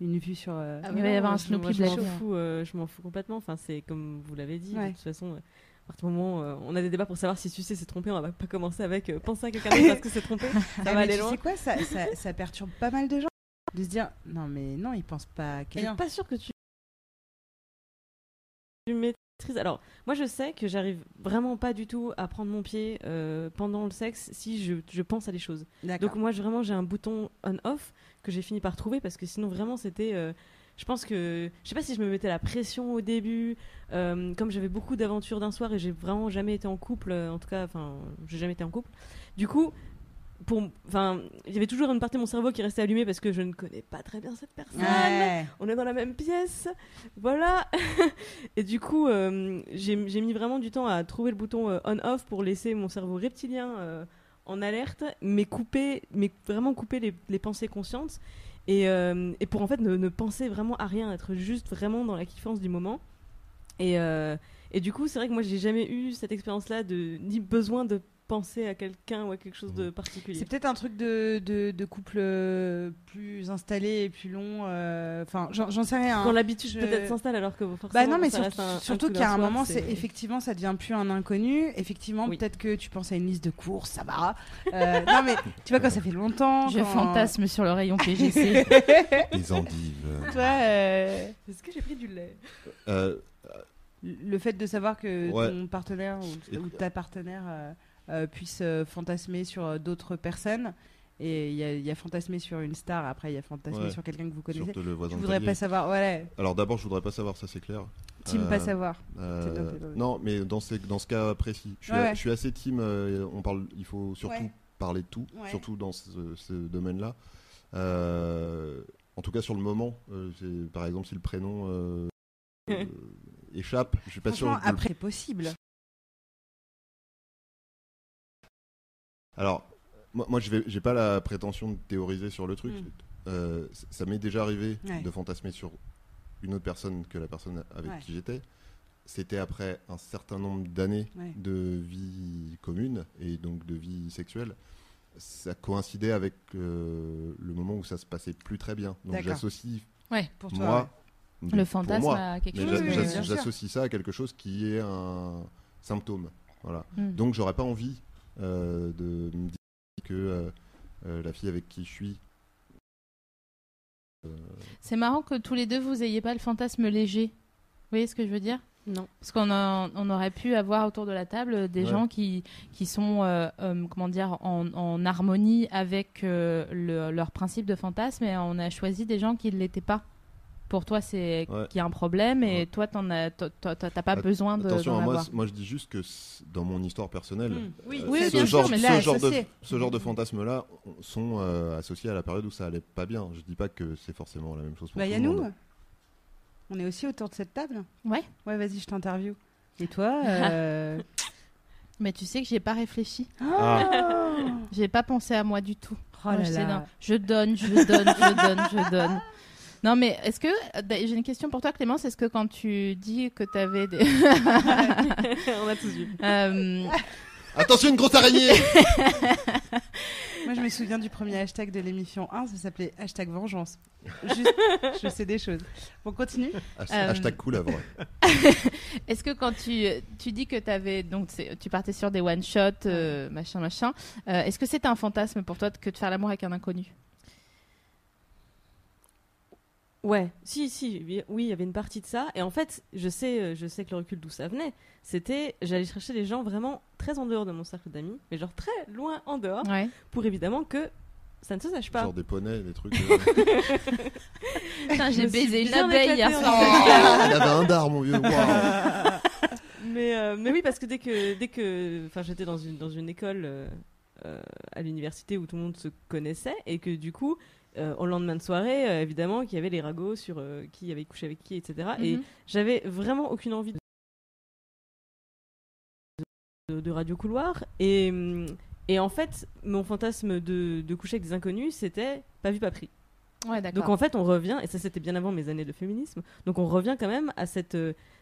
une vue sur... euh, Ah Il va y avoir un je- Snoopy moi, je m'en Black Mirror. fous, euh, je m'en fous complètement. Enfin, c'est comme vous l'avez dit. Ouais. De toute façon, euh, à partir du moment où euh, on a des débats pour savoir si sucer s'est trompé, on va pas commencer avec euh, penser à quelqu'un d'autre parce que c'est trompé. Ça Ah, va aller tu loin. sais quoi, ça, ça, ça perturbe pas mal de gens de se dire non mais non, ils pensent pas à Je quelqu'un. suis pas sûre que tu tu maîtrises. Alors, moi, je sais que j'arrive vraiment pas du tout à prendre mon pied euh, pendant le sexe si je, je pense à des choses. Donc moi, je- vraiment, j'ai un bouton on/off que j'ai fini par trouver parce que sinon, vraiment, c'était. euh, je pense que. Je sais pas si je me mettais la pression au début. euh, comme j'avais beaucoup d'aventures d'un soir et j'ai vraiment jamais été en couple, en tout cas, enfin, j'ai jamais été en couple. Du coup. Pour, enfin, il y avait toujours une partie de mon cerveau qui restait allumée parce que je ne connais pas très bien cette personne Ouais. on est dans la même pièce, voilà. et du coup, euh, j'ai mis vraiment du temps à trouver le bouton euh, on/off pour laisser mon cerveau reptilien euh, en alerte, mais couper, mais vraiment couper les, les pensées conscientes et, et pour en fait ne, ne penser vraiment à rien, être juste vraiment dans la kiffance du moment. Et, et du coup, c'est vrai que moi, j'ai jamais eu cette expérience-là de ni besoin de penser à quelqu'un ou à quelque chose de particulier. C'est peut-être un truc de, de, de couple euh, plus installé et plus long. euh, Enfin, j'en j'en sais rien. Quand hein. l'habitude Je- peut-être s'installe alors que forcément Bah non, mais ça sur- reste un- surtout coup qu'il y a d'un un soir, moment, c'est effectivement, ça devient plus un inconnu. Effectivement, Oui. peut-être que tu penses à une liste de courses, ça va. Euh, non, mais tu vois, quand ça fait longtemps. Je quand- fantasme sur le rayon PGC. Les endives. Tu vois, euh, Est-ce que j'ai pris du lait? Euh, le fait de savoir que Ouais. ton partenaire ou, ta partenaire puisse euh, fantasmer sur euh, d'autres personnes. Et il y, a- il y a fantasmer sur une star, après il y a fantasmer Ouais. sur quelqu'un que vous connaissez. surtout le Je voisin voudrais pas savoir. Ouais, Alors d'abord, je voudrais pas savoir, ça c'est clair. team Euh, pas savoir. Euh, non, mais dans, ces- dans ce cas précis, je suis, Ouais, ouais. je suis assez team. euh, on parle, il faut surtout parler de tout, surtout dans ce, ce domaine-là. Euh, en tout cas, sur le moment, euh, par exemple, si le prénom euh, euh, échappe, je suis pas sûr. Après, c'est possible. Alors, moi, moi je j'ai pas la prétention de théoriser sur le truc. Mm. Euh, ça m'est déjà arrivé Ouais. de fantasmer sur une autre personne que la personne avec Ouais. qui j'étais. C'était après un certain nombre d'années Ouais. de vie commune et donc de vie sexuelle. Ça coïncidait avec euh, le moment où ça se passait plus très bien. Donc j'associe Pour toi, moi, le fantasme moi, à quelque chose. Oui, j'associe ça à quelque chose qui est un symptôme. Voilà. Mm. Donc j'aurais pas envie euh, de me dire que euh, euh, la fille avec qui je suis. C'est marrant que tous les deux vous ayez pas le fantasme léger. Vous voyez ce que je veux dire? Non. Parce qu'on a- on aurait pu avoir autour de la table des Ouais. gens qui, qui sont euh, euh, comment dire en, en harmonie avec euh, le- leur principe de fantasme et on a choisi des gens qui ne l'étaient pas. Pour toi, c'est Ouais. qu'il y a un problème et Ouais. toi, t'en as, t'as pas besoin de, Attention, moi, avoir. moi je dis juste que dans mon histoire personnelle. Oui, euh, Oui, ce, bien sûr, genre, ce de, associé. ce genre de fantasmes-là sont euh, associés à la période où ça allait pas bien. Je dis pas que c'est forcément la même chose pour Bah, tout y a le nous. On est aussi autour de cette table. Ouais. Ouais, vas-y, je t'interview. Et toi euh, Mais tu sais que j'y ai pas réfléchi. Ah. J'ai pas pensé à moi du tout. Oh Moi, là là. Je donne, je donne, je donne, je donne. Non, mais est-ce que. euh, J'ai une question pour toi, Clémence. Est-ce que quand tu dis que tu avais des. On a tous vu. Euh, Attention, une grosse araignée Moi, je me souviens du premier hashtag de l'émission 1, ça s'appelait hashtag vengeance. Juste, je sais des choses. Bon, continue. Hasht- Euh, Hashtag cool vrai. Est-ce que quand tu, tu dis que avais, donc tu partais sur des one-shots, euh, machin, machin, euh, est-ce que c'était un fantasme pour toi que de faire l'amour avec un inconnu? Ouais, si, si, oui, il y avait une partie de ça. Et en fait, je sais, euh, je sais que le recul d'où ça venait. C'était, j'allais chercher des gens vraiment très en dehors de mon cercle d'amis, mais genre très loin en dehors, Ouais. pour évidemment que ça ne se sache pas. Genre des poneys, des trucs. euh, Putain, j'ai baisé une abeille hier soir. Ah, il avait un dard, mon vieux. Waouh. Mais, euh, mais oui, parce que dès que, dès que, enfin, j'étais dans une dans une école euh, à l'université où tout le monde se connaissait et que du coup, euh, au lendemain de soirée, euh, évidemment, qu'il y avait les ragots sur euh, qui avait couché avec qui, etc. Et Mhm. j'avais vraiment aucune envie de, de- de radio couloir et hum, et en fait, mon fantasme de, de coucher avec des inconnus, c'était pas vu, pas pris. Ouais, Donc en fait, on revient, et ça c'était bien avant mes années de féminisme, donc on revient quand même à cette,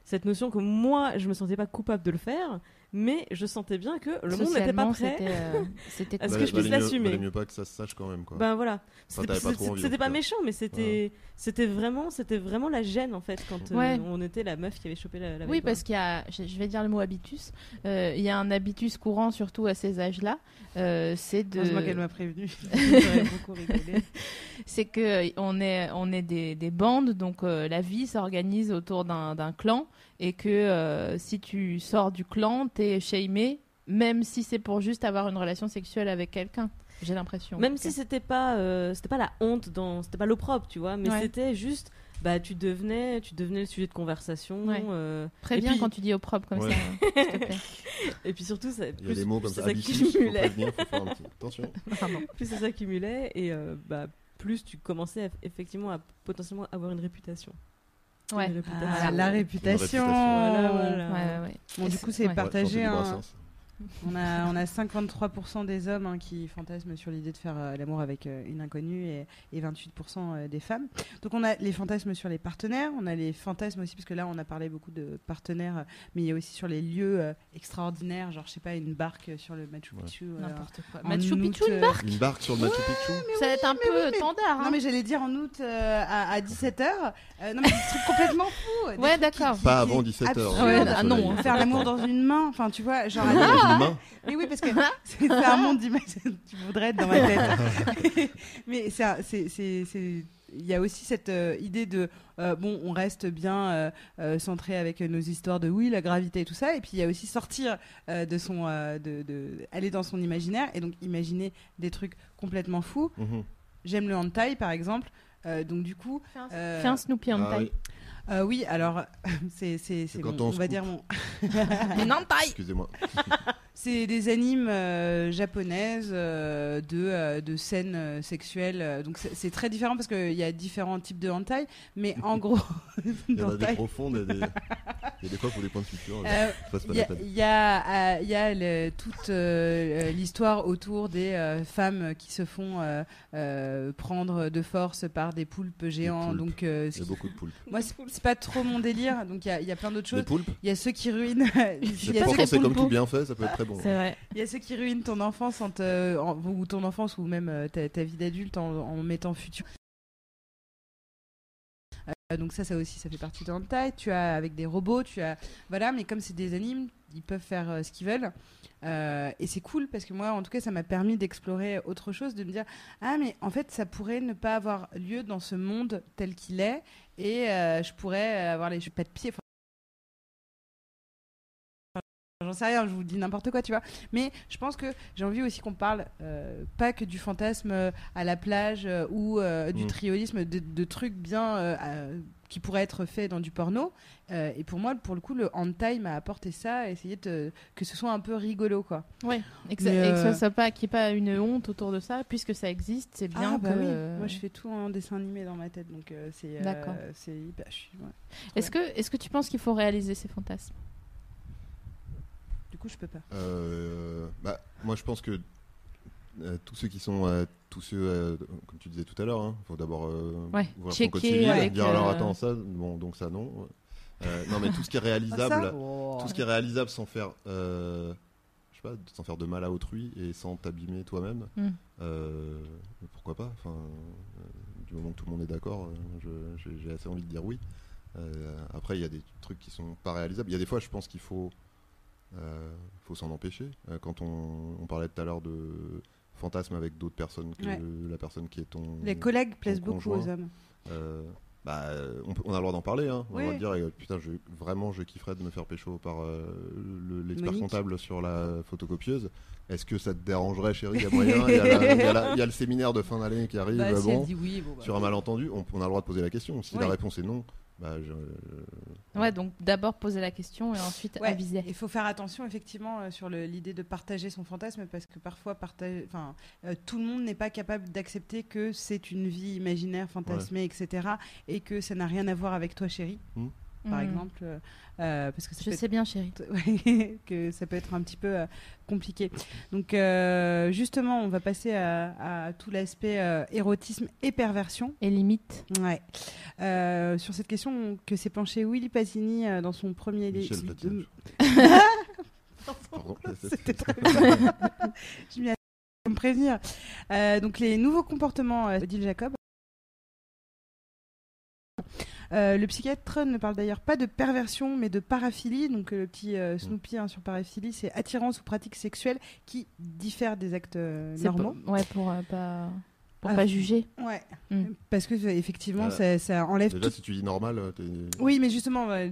cette notion que moi, je me sentais pas coupable de le faire, mais je sentais bien que le monde n'était pas prêt. c'était, euh, C'était Est-ce cool. que je puisse l'assumer valait mieux pas que ça se sache quand même, quoi. Ben voilà. C'était t'avais pas pas méchant, mais c'était c'était vraiment, c'était vraiment la gêne en fait quand euh, Ouais. on était la meuf qui avait chopé la, la Oui, parce qu'il y a, je vais dire le mot habitus. Euh, il y a un habitus courant, surtout à ces âges-là. euh, c'est de. Heureusement qu'elle m'a prévenu. J'aurais beaucoup rigolé. c'est que on est on est des, des bandes donc euh, la vie s'organise autour d'un clan et que euh, si tu sors du clan t'es shamé même si c'est pour juste avoir une relation sexuelle avec quelqu'un j'ai l'impression Même si c'était pas, euh, c'était pas la honte dans, c'était pas l'opprobre, tu vois, mais Ouais. c'était juste, bah tu devenais, tu devenais le sujet de conversation. Ouais. euh, préviens et puis- quand tu dis au propre comme Ouais. ça hein, s'il te plaît Et puis surtout, ça, Il y a plus, des mots plus comme ça. ça Abusif, faut s'accumulait, prévenir, faut faire un petit. Attention. Pardon. plus ça s'accumulait, et euh, bah plus tu commençais à- effectivement à potentiellement avoir une réputation. Ouais réputation. Ah, la réputation. réputation. Voilà, voilà. ouais ouais, ouais. Bon, du coup, c'est Ouais. partagé. Ouais, hein. On a, on a 53% des hommes hein, qui fantasment sur l'idée de faire euh, l'amour avec euh, une inconnue et, et 28% euh, des femmes. Donc on a les fantasmes sur les partenaires, on a les fantasmes aussi, parce que là on a parlé beaucoup de partenaires, mais il y a aussi sur les lieux euh, extraordinaires, genre je sais pas, une barque sur le Machu Ouais. Picchu. euh, n'importe quoi Machu août, Picchu une barque Une barque sur le Machu Picchu. ça va être un peu oui, mais- tendard hein. Non mais j'allais dire en août euh, à, 17h. non mais trucs complètement des ouais d'accord Pas avant 17h. absurdes. Ouais, ah non, Faire l'amour dans une main, enfin tu vois, genre Mais oui, parce que c'est un monde d'image. tu voudrais être dans ma tête. Mais c'est il y a aussi cette euh, idée de euh, bon, on reste bien euh, euh, centré avec nos histoires de oui, la gravité et tout ça. Et puis il y a aussi sortir euh, de son, euh, de, de- aller dans son imaginaire et donc imaginer des trucs complètement fous. Mhm. J'aime le hentai par exemple. Euh, donc du coup, euh, fais un Snoopy Ah oui, euh, oui, alors c'est c'est c'est quand mon- on va coupe. dire mon taille Excusez-moi. C'est des animes euh, japonaises euh, de, euh, de scènes sexuelles. donc c'est très différent parce qu'il y a différents types de hentai. Mais en gros, Il y en a des profondes et des. Il y a des fois pour des points de suture. il y il y a, il y a le- toute l'histoire autour des femmes qui se font prendre de force par des poulpes géants. poulpes. Donc Il y a beaucoup de poulpes. moi c'est pas trop mon délire. Donc il y a, il y a plein d'autres choses. Il y a ceux qui ruinent. il y a ceux pourtant, qui- c'est comme tout bien fait, ça peut être très bon. c'est vrai Il y a ceux qui ruinent ton enfance en te- en- ou ton enfance ou même euh, ta, ta vie d'adulte en, en mettant futur. Euh, donc ça, ça aussi, ça fait partie de hentai. Tu as avec des robots, tu as voilà, mais comme c'est des animes, ils peuvent faire euh, ce qu'ils veulent. Euh, et c'est cool parce que moi, en tout cas, ça m'a permis d'explorer autre chose, de me dire ah mais en fait, ça pourrait ne pas avoir lieu dans ce monde tel qu'il est, et euh, je pourrais avoir les pas de pied. Enfin, J'en sais rien, je vous dis n'importe quoi, tu vois. Mais je pense que j'ai envie aussi qu'on parle euh, pas que du fantasme euh, à la plage euh, ou euh, du Mm. triolisme, de, de trucs bien euh, euh, qui pourraient être faits dans du porno. Euh, et pour moi, pour le coup, le hentai m'a apporté ça, essayer de, que ce soit un peu rigolo, quoi. Ouais, et que, Mais, ça, et que ça soit pas, qu'il n'y ait pas une honte autour de ça, puisque ça existe, c'est bien ah bah que. oui, moi je fais tout en dessin animé dans ma tête, donc euh, c'est. euh, D'accord. c'est hyper. ouais. Est-ce que, est-ce que tu penses qu'il faut réaliser ces fantasmes? Coup, je peux pas. Euh, bah, moi, je pense que euh, tous ceux qui sont, euh, tous ceux, euh, comme tu disais tout à l'heure, il faut d'abord euh, Ouais, ouvrir son checker code civil, avec, dire alors attends ça, bon donc ça non. Euh, non mais tout ce qui est réalisable, tout ce qui est réalisable sans faire, euh, je sais pas, sans faire de mal à autrui et sans t'abîmer toi-même, Mm. euh, pourquoi pas. Enfin, euh, du moment que tout le monde est d'accord, euh, j'ai assez envie de dire oui. Euh, après, il y a des trucs qui sont pas réalisables. Il y a des fois, je pense qu'il faut, euh, faut s'en empêcher. Euh, quand on, on parlait tout à l'heure de fantasme avec d'autres personnes que Ouais. la personne qui est ton. Les collègues plaisent beaucoup aux hommes. Euh, bah, on, on a le droit d'en parler. Hein. On a le Oui. droit de dire, putain, je, vraiment, je kifferais de me faire pécho par euh, le- l'expert Monique. comptable sur la photocopieuse. Est-ce que ça te dérangerait, chérie Il y a moyen. Il il il y a le séminaire de fin d'année qui arrive. Bah, bon, elle dit oui, bon, bah. sur un malentendu, on, on a le droit de poser la question. Si la réponse est non, bah, je- Ouais, donc d'abord poser la question et ensuite Ouais, aviser. Il faut faire attention effectivement euh, sur l'idée de partager son fantasme parce que parfois partager, enfin, euh, tout le monde n'est pas capable d'accepter que c'est une vie imaginaire, fantasmée, etc. et que ça n'a rien à voir avec toi, chérie, par Hmm. exemple, euh, euh, parce que ça Je sais bien, chérie. que ça peut être un petit peu euh, compliqué. Donc euh, justement, on va passer à, à tout l'aspect euh, érotisme et perversion. Et limite. Ouais. Euh, sur cette question que s'est penché Willy Pasini euh, dans son premier livre. C'était très bien. Je m'y me prévenir. Euh, donc les nouveaux comportements euh, d'Odile Jacob. Euh, le psychiatre ne parle d'ailleurs pas de perversion, mais de paraphilie. Donc euh, le petit euh, Snoopy hein, sur paraphilie, c'est attirance ou pratique sexuelle qui diffère des actes normaux. pour- Ouais, pour pas, pour Ah, pas juger. Ouais. Mm. Parce que effectivement, Euh, ça, ça enlève Déjà, tout. si tu dis normal, euh, Oui, mais justement, euh,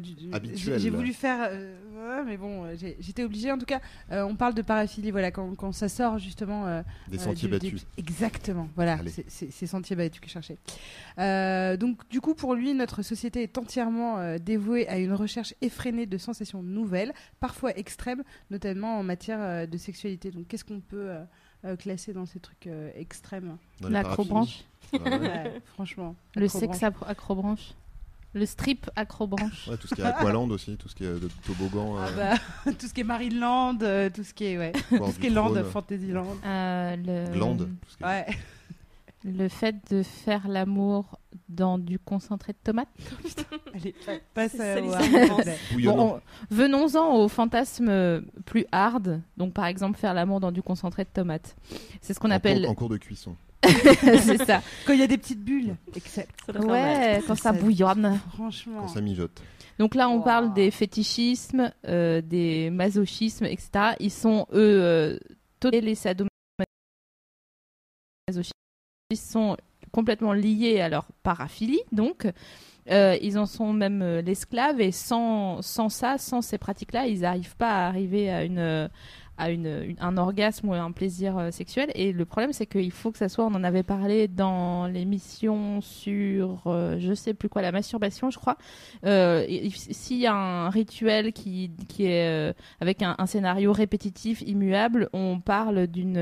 j'ai voulu faire, euh, ouais, mais bon, euh, j'étais obligée. En tout cas, euh, on parle de paraphilie, voilà, quand, quand ça sort justement. euh, des euh, sentiers du- des- battus. Exactement, voilà, c'est- sentiers battus que je cherchais. Euh, donc, du coup, pour lui, notre société est entièrement euh, dévouée à une recherche effrénée de sensations nouvelles, parfois extrêmes, notamment en matière euh, de sexualité. Donc, qu'est-ce qu'on peut euh, euh, classer dans ces trucs euh, extrêmes L'acrobranche. Ouais, Ouais, Franchement. Le sexe acro- acrobranche. Le strip acrobranche. Ouais, tout ce qui est Aqualand aussi, tout ce qui est de toboggan. Ah euh, bah, tout ce qui est Marineland, euh, tout ce qui est ouais, tout ce qui est Land, Fantasyland. Euh, le... Tout ce qui est- Ouais. Le fait de faire l'amour dans du concentré de tomate. Allez, passe au. Bon, on- venons-en aux fantasmes euh, plus hard. Donc, par exemple, faire l'amour dans du concentré de tomate. C'est ce qu'on appelle. cours- en cours de cuisson. c'est ça. Quand il y a des petites bulles. Except. Ouais, quand ça Ça- bouillonne. Franchement. Quand ça mijote. Donc là, on Wow. parle des fétichismes, euh, des masochismes, etc. Ils sont, eux, euh, tous les sadomasochistes sont complètement liés à leur paraphilie, donc. Euh, ils en sont même euh, l'esclave et sans, sans ça, sans ces pratiques-là, ils n'arrivent pas à arriver à, une, à une, une- un orgasme ou un plaisir euh, sexuel. Et le problème, c'est qu'il faut que ça soit, on en avait parlé dans l'émission sur, euh, je sais plus quoi, la masturbation, je crois. Euh, S'il y a un rituel qui, qui est euh, avec un, un scénario répétitif, immuable, on parle d'une,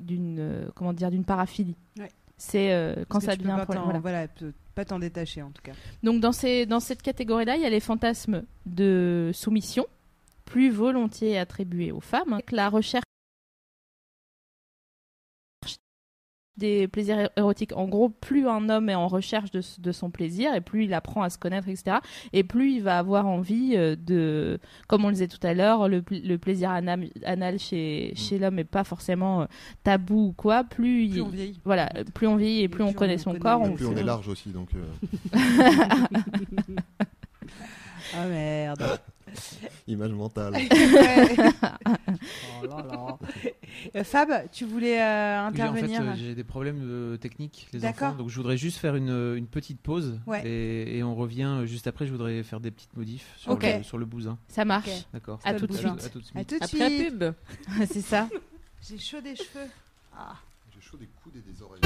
d'une, comment dire, d'une paraphilie. Ouais. C'est quand ça devient un problème. voilà. voilà, pas t'en détacher en tout cas. Donc dans, ces, dans cette catégorie-là, il y a les fantasmes de soumission, plus volontiers attribués aux femmes. La recherche des plaisirs érotiques. En gros, plus un homme est en recherche de, de son plaisir, et plus il apprend à se connaître, etc., et plus il va avoir envie euh, de, comme on le disait tout à l'heure, le, le plaisir anal, anal chez, chez l'homme n'est pas forcément euh, tabou ou quoi, plus, Plus il... on vieillit. Voilà, plus on vieillit et plus, on connaît son corps. Et on plus on est large aussi, donc. euh, Ah merde. image mentale. Oh là là. Euh, Fab, tu voulais euh, Oui, en fait, intervenir euh, j'ai des problèmes euh, techniques, les D'accord. enfants. Donc, je voudrais juste faire une, une petite pause. Ouais. Et, et on revient juste après. Je voudrais faire des petites modifs sur, le, sur le bousin. Ça marche. Ok. D'accord. À tout de suite. À tout de suite. Après la pub. C'est ça. J'ai chaud des cheveux. Ah. J'ai chaud des coudes et des oreilles.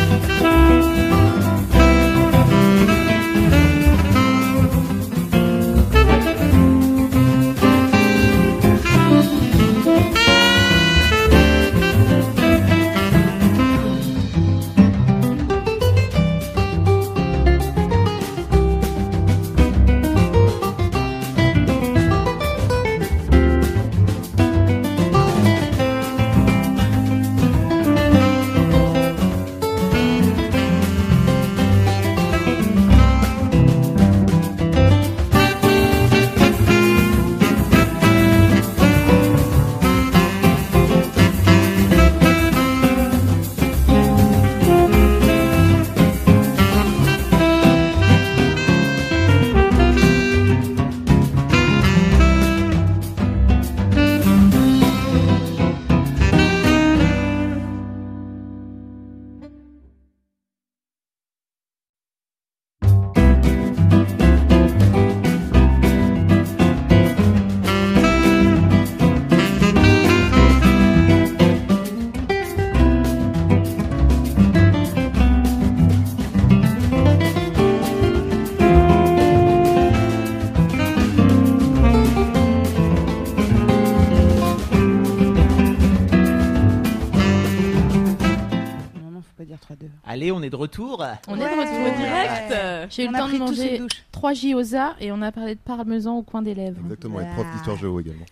Allez, on est de retour. On est de retour direct. J'ai eu On le temps de manger douche. 3 gyoza et on a parlé de parmesan au coin des lèvres. Exactement, et prof d'histoire géo également.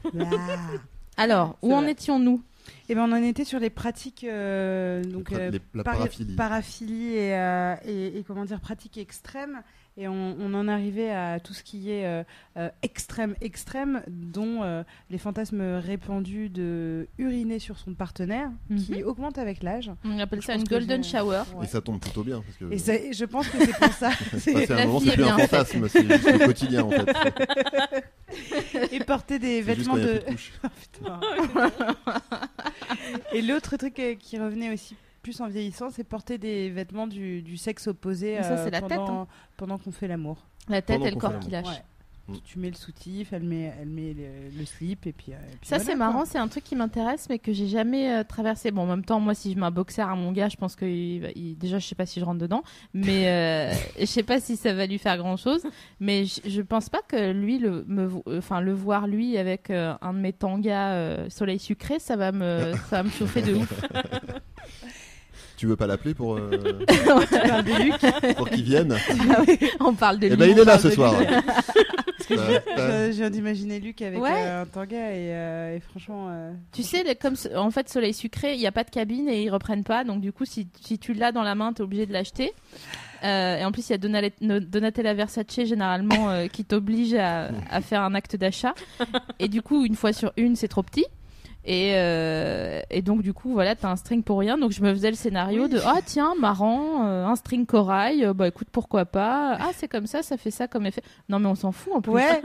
Alors, où en étions-nous? Et ben on en était sur les pratiques euh, donc Les pra- euh, les- la para- paraphilie. paraphilie et, euh, et, et comment dire pratiques extrêmes et on, on en arrivait à tout ce qui est euh, euh, extrême extrême dont euh, les fantasmes répandus de uriner sur son partenaire qui augmente avec l'âge. On appelle ça une golden shower. Ouais. Et ça tombe plutôt bien. Parce que Et ça- je pense que c'est pour ça. c'est passé à La un moment, c'est plus un fantasme, c'est juste le quotidien en fait. et porter des vêtements de. plus de couches. Et l'autre truc qui revenait aussi plus en vieillissant, c'est porter des vêtements du, du sexe opposé ça, euh, c'est la tête, pendant, hein. pendant qu'on fait l'amour. La tête Pendant et le corps qui lâche. Ouais. Mm. Tu mets le soutif, elle met, elle met le, le slip et puis. euh, et puis Ça, voilà, c'est marrant, c'est un truc qui m'intéresse, mais que j'ai jamais euh, traversé. Bon, en même temps, moi, si je mets un boxer à mon gars, je pense que il va- il- déjà, je sais pas si je rentre dedans, mais euh, je sais pas si ça va lui faire grand chose. Mais je, je pense pas que lui, le, me, enfin, le voir lui avec euh, un de mes tangas euh, soleil sucré, ça va me, ça va me chauffer de ouf. Tu veux pas l'appeler pour, euh, pour qu'il vienne On parle de Eh lui. ben il est là ce soir. Je viens d'imaginer Luc avec Ouais. euh, un tanga et, euh, et franchement. euh, Tu sais, comme en fait, soleil sucré, il n'y a pas de cabine et ils reprennent pas. Donc, du coup, si, si tu l'as dans la main, tu es obligé de l'acheter. Euh, et en plus, il y a Donale- Donatella Versace généralement euh, qui t'oblige à, à faire un acte d'achat. Et du coup, une fois sur une, c'est trop petit. Et, euh, et donc, du coup, voilà, t'as un string pour rien. Donc, je me faisais le scénario de Ah, tiens, marrant, euh, un string corail. euh, bah, écoute, pourquoi pas. Ah, c'est comme ça, ça fait ça comme effet. Non, mais on s'en fout en plus. Ouais.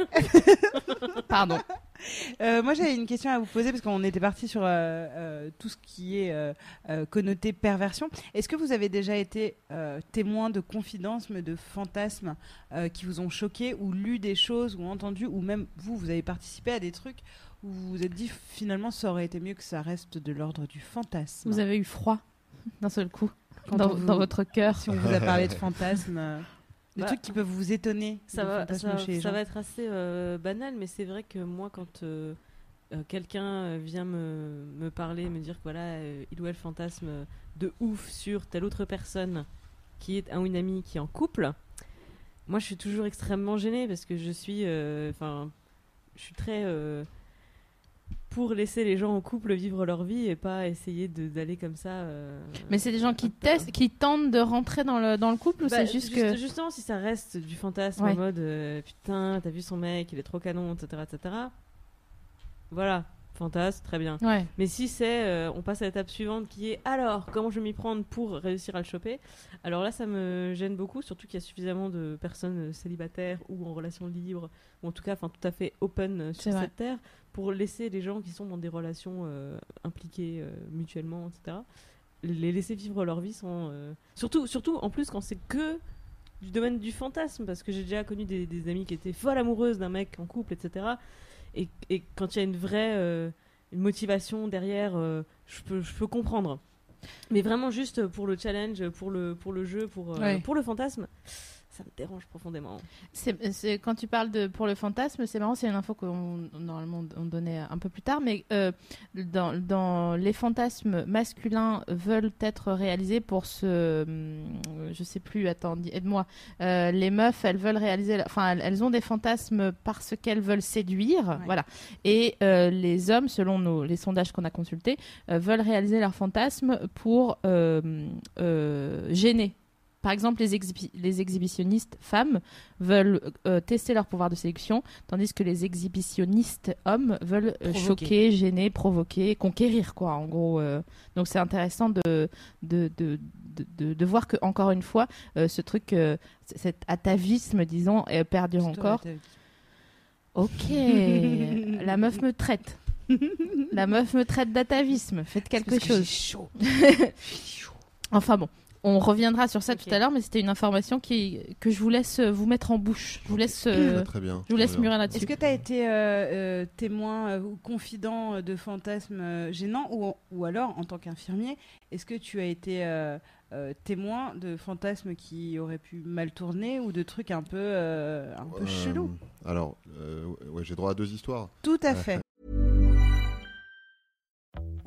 Pardon. Moi, j'avais une question à vous poser parce qu'on était parti sur tout ce qui est connoté perversion. Est-ce que vous avez déjà été témoin de confidences, mais de fantasmes qui vous ont choqué ou lu des choses ou entendu ou même vous, vous avez participé à des trucs où vous vous êtes dit finalement ça aurait été mieux que ça reste de l'ordre du fantasme. Vous avez eu froid d'un seul coup dans, vous- dans votre cœur. Si on vous a parlé de fantasmes, euh, des Bah, trucs qui peuvent vous étonner. Ça va, ça, chez va être assez euh, banal, mais c'est vrai que moi, quand euh, euh, quelqu'un vient me, me parler, me dire que voilà, euh, il ou elle fantasme de ouf sur telle autre personne qui est un ou une amie qui est en couple, moi je suis toujours extrêmement gênée parce que je suis, euh, enfin, je suis très euh, pour laisser les gens en couple vivre leur vie et pas essayer d'aller comme ça. euh, Mais c'est des gens qui testent, qui tentent de rentrer dans le, dans le couple ou bah, c'est juste que. Justement, si ça reste du fantasme Ouais. en mode euh, putain, t'as vu son mec, il est trop canon, etc. etc. Voilà, fantasme, très bien. Ouais. Mais si c'est, euh, on passe à l'étape suivante qui est alors, comment je vais m'y prendre pour réussir à le choper? Alors là, ça me gêne beaucoup, surtout qu'il y a suffisamment de personnes célibataires ou en relation libre, ou en tout cas, enfin, tout à fait open sur vrai. cette terre, pour laisser les gens qui sont dans des relations euh, impliquées euh, mutuellement, etc. Les laisser vivre leur vie sans. euh, Surtout, surtout, en plus, quand c'est que du domaine du fantasme, parce que j'ai déjà connu des, des amies qui étaient folles amoureuses d'un mec en couple, etc. Et, et quand il y a une vraie euh, une motivation derrière, euh, je, peux, je peux comprendre. Mais vraiment juste pour le challenge, pour le, pour le jeu, pour, euh, Ouais. pour le fantasme, ça me dérange profondément. C'est, quand tu parles de pour le fantasme, c'est marrant, c'est une info qu'on normalement on donnait un peu plus tard, mais euh, dans, dans les fantasmes masculins veulent être réalisés pour ce, hum, je sais plus, attends, aide-moi. Euh, les meufs, elles veulent réaliser, enfin, elles, ont des fantasmes parce qu'elles veulent séduire, Ouais. voilà. Et euh, les hommes, selon nos, les sondages qu'on a consultés, veulent réaliser leurs fantasmes pour euh, gêner. Par exemple, les, les exhibitionnistes femmes veulent euh, tester leur pouvoir de séduction, tandis que les exhibitionnistes hommes veulent euh, choquer, gêner, provoquer, conquérir, quoi, en gros. euh. Donc c'est intéressant de, de, de, de, voir que, encore une fois, ce truc, cet atavisme, disons, perdure encore. Ok, la meuf me traite. La meuf me traite d'atavisme. Faites quelque Parce que chose. chaud. Enfin bon, on reviendra sur ça tout à l'heure, mais c'était une information qui, que je vous laisse euh, vous mettre en bouche. Je vous laisse, euh, très bien. je vous laisse mûrir Est-ce là-dessus. que tu as été euh, euh, témoin euh, ou confident de fantasmes euh, gênants ou, ou alors, en tant qu'infirmier, est-ce que tu as été euh, euh, témoin de fantasmes qui auraient pu mal tourner ou de trucs un peu, euh, un peu Euh, chelous? Alors, euh, ouais, j'ai droit à deux histoires. Tout à fait.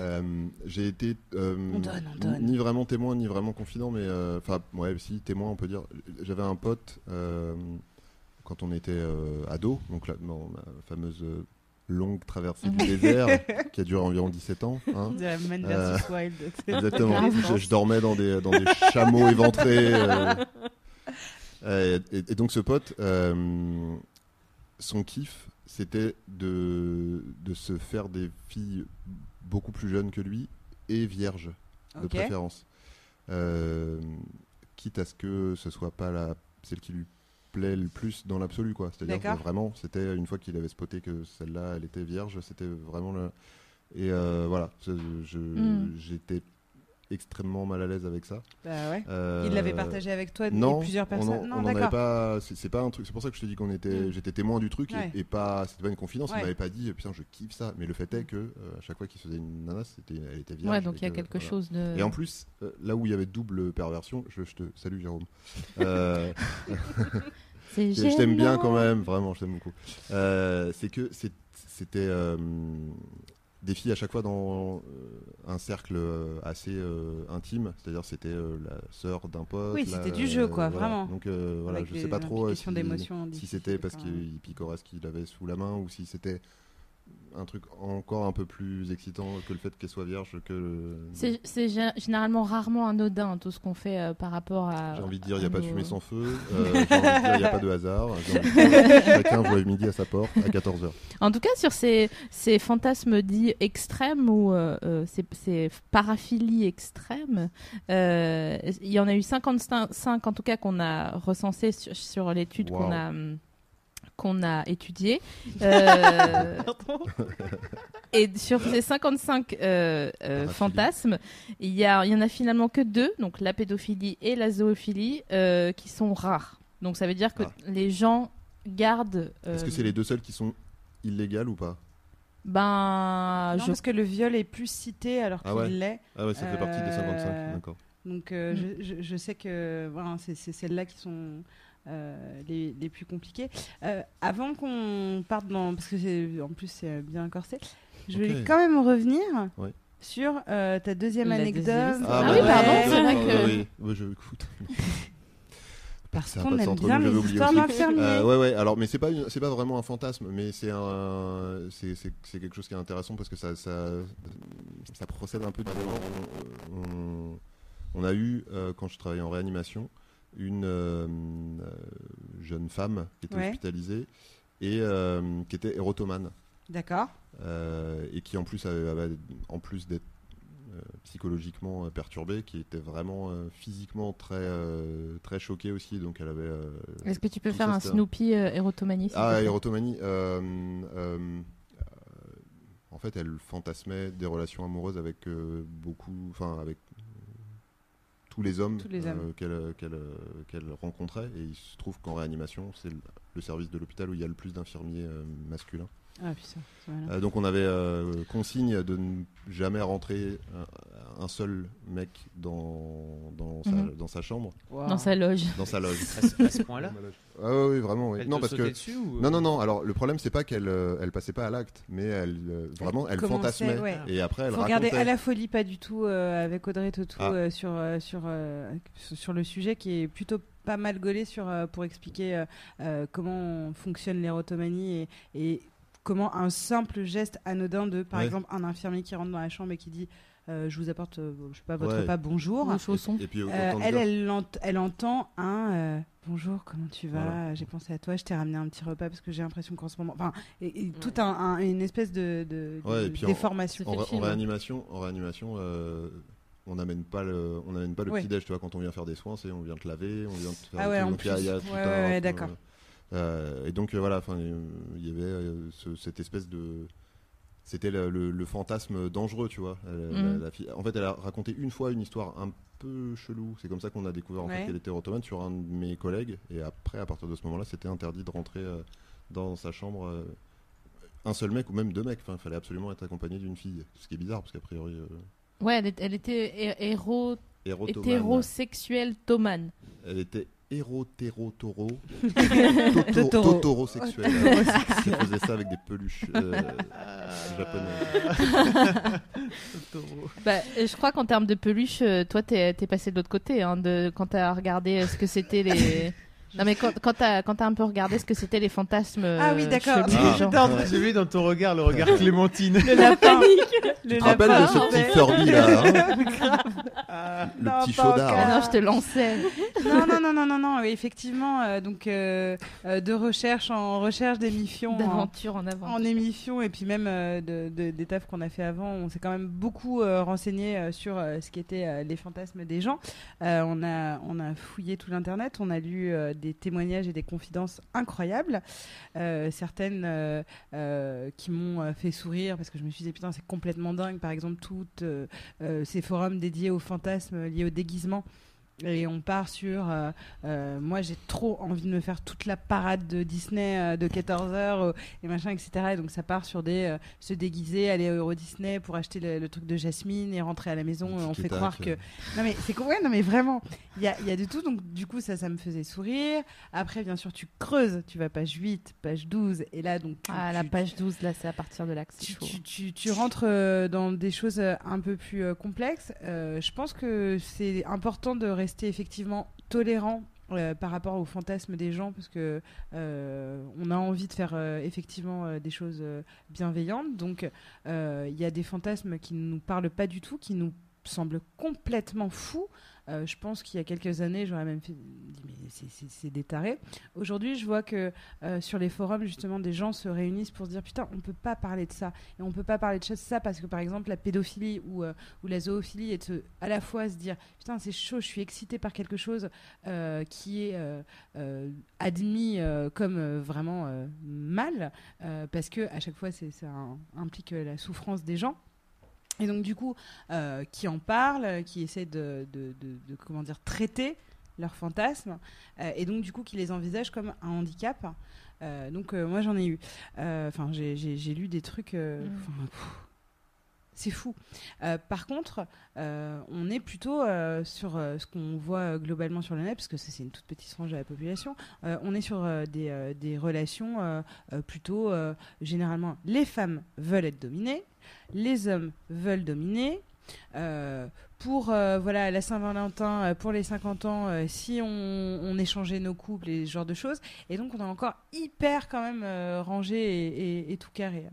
Euh, j'ai été euh, On donne, on donne. ni vraiment témoin ni vraiment confident, mais euh, enfin ouais, si témoin on peut dire. J'avais un pote quand on était ado, donc ma fameuse longue traversée du désert qui a duré environ 17 ans. hein. De la Man versus Wild. Exactement. Je, je dormais dans des, dans des chameaux éventrés. et, et donc ce pote, son kiff, c'était de, de se faire des filles beaucoup plus jeunes que lui et vierges de préférence. Euh, quitte à ce que ce soit pas la, celle qui lui plaît le plus dans l'absolu quoi. C'est-à-dire que vraiment, c'était une fois qu'il avait spoté que celle-là, elle était vierge, c'était vraiment le... Et euh, voilà, je- je- Mm. Extrêmement mal à l'aise avec ça. Bah ouais. Euh, Il l'avait partagé avec toi et non, plusieurs on en- personnes. on non, en avait d'accord. pas. C'est pas un truc. C'est pour ça que je te dis qu'on était. Mm. J'étais témoin du truc et- Ouais. et, pas. C'était pas une confidence. Ouais. Il m'avait pas dit. Putain, je kiffe ça. Mais le fait est que euh, à chaque fois qu'il se faisait une nana, c'était. Elle était vierge. Ouais, donc et il y a que- quelque voilà. chose de. Et en plus, euh, là où il y avait double perversion, je, je te salue Jérôme. Euh, je t'aime bien quand même, vraiment, je t'aime beaucoup. Euh, c'est que c'est- c'était euh, des filles à chaque fois dans euh, un cercle euh, assez euh, intime, c'est-à-dire c'était euh, la sœur d'un pote. Oui, c'était du jeu, quoi, voilà. vraiment. Donc euh, voilà, Avec je sais pas trop si, si c'était parce enfin. qu'il picorait ce qu'il avait sous la main ou si c'était un truc encore un peu plus excitant que le fait qu'elle soit vierge que C'est c'est gé- généralement rarement anodin tout ce qu'on fait euh, par rapport à. J'ai envie de dire, il n'y a pas de fumée sans feu. Euh, J'ai envie de dire, il n'y a pas de hasard. De dire, Chacun voit midi à sa porte à 14h. En tout cas, sur ces, ces fantasmes dits extrêmes ou euh, ces, ces paraphilies extrêmes, il y en a eu 55 en tout cas qu'on a recensé sur, sur l'étude qu'on a hum, qu'on a étudiée. Euh, et sur ces 55 euh, euh, fantasmes, il y, a, il y en a finalement que deux, donc la pédophilie et la zoophilie, euh, qui sont rares. Donc ça veut dire que Ah. les gens gardent. Est-ce que c'est les deux seuls qui sont illégales ou pas? Ben, Non, je parce que le viol est plus cité alors qu'il Ah ouais. l'est. Ah ouais, ça fait partie des 55, Euh, d'accord. Donc euh, je, sais que voilà, c'est celles-là qui sont euh, les, les plus compliquées. Euh, avant qu'on parte dans... Parce que c'est- en plus c'est bien corsé, je vais Ok. quand même revenir sur euh, ta deuxième La anecdote. deuxième Ah, Ah oui, pardon, ouais. c'est vrai que- oui, oui, je écoute. Parce qu'on de aime bien les j'avais oublié histoires. Euh, ouais, ouais. Alors, mais c'est pas, c'est pas vraiment un fantasme, mais c'est un, c'est, quelque chose qui est intéressant parce que ça, ça, ça procède un peu du. On, on- on a eu euh, quand je travaillais en réanimation une euh, euh, jeune femme qui était Ouais. hospitalisée et euh, qui était érotomane D'accord. euh, et qui en plus avait, avait- en plus d'être psychologiquement perturbée, qui était vraiment euh, physiquement très euh, très choquée aussi. Donc elle avait. euh, Est-ce que tu peux faire un Snoopy euh, érotomanie ah, érotomanie. euh, euh, euh, en fait, elle fantasmait des relations amoureuses avec euh, beaucoup, enfin avec tous les hommes, euh, qu'elle rencontrait. Et il se trouve qu'en réanimation, c'est le, le service de l'hôpital où il y a le plus d'infirmiers euh, masculins. Ah putain. Euh, donc on avait euh, consigne de ne jamais rentrer un, un seul mec dans, dans, sa, Mhm. dans sa chambre, Dans sa loge. dans sa loge. À ce, point-là Ah oui, oui, vraiment. oui. Elle Non, te parce que dessus ou... non, non, non. Alors, le problème, c'est pas qu'elle euh, elle passait pas à l'acte, mais elle euh, vraiment, elle commençait, fantasmait. ouais. Et après, elle Faut regarder racontait. à la folie pas du tout euh, avec Audrey Tautou Ah. euh, sur euh, sur euh, sur le sujet qui est plutôt pas mal gaulé sur euh, pour expliquer euh, euh, comment fonctionne l'érotomanie et, et comment un simple geste anodin de par Ouais. exemple un infirmier qui rentre dans la chambre et qui dit euh, je vous apporte euh, je sais pas votre Ouais. repas bonjour. Et puis, autant Euh, elle, elle, ent- elle entend un euh, bonjour, comment tu vas Voilà. J'ai pensé à toi, je t'ai ramené un petit repas parce que j'ai l'impression qu'en ce moment. Enfin, et, et tout un, un- une espèce de, de, Ouais, de et puis en- déformation. en, fait le en film. réanimation, en réanimation, euh, on n'amène pas le, on n'amène pas le Ouais. petit déj. Tu vois, quand on vient faire des soins, c'est on vient te laver, on vient te faire. Ah un ouais, en il y a- plus. Ouais, ouais, euh, d'accord. Euh, et donc euh, voilà, enfin, il y avait euh, ce- cette espèce de c'était le, le- le fantasme dangereux, tu vois. Elle- la- Mhm. la en fait, elle a raconté une fois une histoire un peu chelou. C'est comme ça qu'on a découvert en Ouais. fait qu'elle était ottomane sur un de mes collègues. Et après, à partir de ce moment-là, c'était interdit de rentrer euh, dans sa chambre. euh, un seul mec ou même deux mecs. Enfin, il fallait absolument être accompagné d'une fille. Ce qui est bizarre parce qu'a priori, euh, Ouais, elle, était hé- héros, hétérosexuelle tomane. Elle était hérotéro-taureau. Totoro. Totoro. Totoro-sexuel. Elle faisait ça avec des peluches euh, japonaises. Bah, euh, je crois qu'en termes de peluche, euh, toi, t'es es passé de l'autre côté. Hein, de, quand t'as regardé euh, ce que c'était les. Non, mais quand, quand t'as quand un peu regardé ce que c'était les fantasmes. Ah oui, euh, d'accord. Ah. J'ai vu dans ton regard le regard Clémentine. Le lapin. Le Tu te rappelles de ce petit Furby là hein Le Non, petit chaudard. Ah non, je te lançais. non, non, non, non, non, effectivement, euh, donc euh, euh, de recherche en recherche d'émissions, en, D'aventure en avant. en émission, et puis même euh, de, de- des tafs qu'on a fait avant, on s'est quand même beaucoup euh, renseigné euh, sur euh, ce qui était euh, les fantasmes des gens. Euh, on, a, on a fouillé tout l'internet, on a lu euh, des témoignages et des confidences incroyables, euh, certaines euh, euh, qui m'ont fait sourire parce que je me suis dit putain c'est complètement dingue. Par exemple, toutes ces forums dédiés aux fantasmes liés au déguisement. Et on part sur. euh, euh, moi, j'ai trop envie de me faire toute la parade de Disney euh, de 14h et machin, etc. Et donc, ça part sur des. euh, se déguiser, aller au Euro Disney pour acheter le, le truc de Jasmine et rentrer à la maison. On fait croire que. Non, mais c'est quoi ouais, Non, mais vraiment, il y a, il y a de tout. Donc, du coup, ça, ça me faisait sourire. Après, bien sûr, tu creuses. Tu vas page 8, page 12. Et là, donc. tu- Ah, la page 12, là, c'est à partir de c'est tu, tu- tu- tu rentres euh, dans des choses un peu plus euh, complexes. Euh, je pense que c'est important de rester effectivement tolérant euh, par rapport aux fantasmes des gens parce que euh, on a envie de faire euh, effectivement des choses bienveillantes. Donc il y a des fantasmes qui ne nous parlent pas du tout, qui nous semblent complètement fous. Euh, je pense qu'il y a quelques années, j'aurais même dit mais c'est- des tarés. Aujourd'hui, je vois que euh, sur les forums, justement, des gens se réunissent pour se dire putain, on peut pas parler de ça. Et on peut pas parler de ça parce que, par exemple, la pédophilie ou, euh, la zoophilie est à la fois se dire putain, c'est chaud, je suis excité par quelque chose qui est admis comme vraiment mal parce que à chaque fois, ça implique la souffrance des gens. Et donc, du coup, euh, qui en parlent, qui essaient de, de- de- de, comment dire, traiter leurs fantasmes, euh, et donc, du coup, qui les envisagent comme un handicap. Euh, donc, moi, j'en ai eu. Enfin, j'ai- lu des trucs. Mm. c'est fou. Par contre, on est plutôt sur ce qu'on voit globalement sur le net, parce que c'est une toute petite frange de la population. On est sur des, des relations plutôt, généralement, les femmes veulent être dominées, les hommes veulent dominer. Euh, pour euh, voilà la Saint-Valentin, euh, pour les 50 ans, euh, si on, on échangeait nos couples et ce genre de choses, et donc on est encore hyper quand même euh, rangé et, et- et tout carré.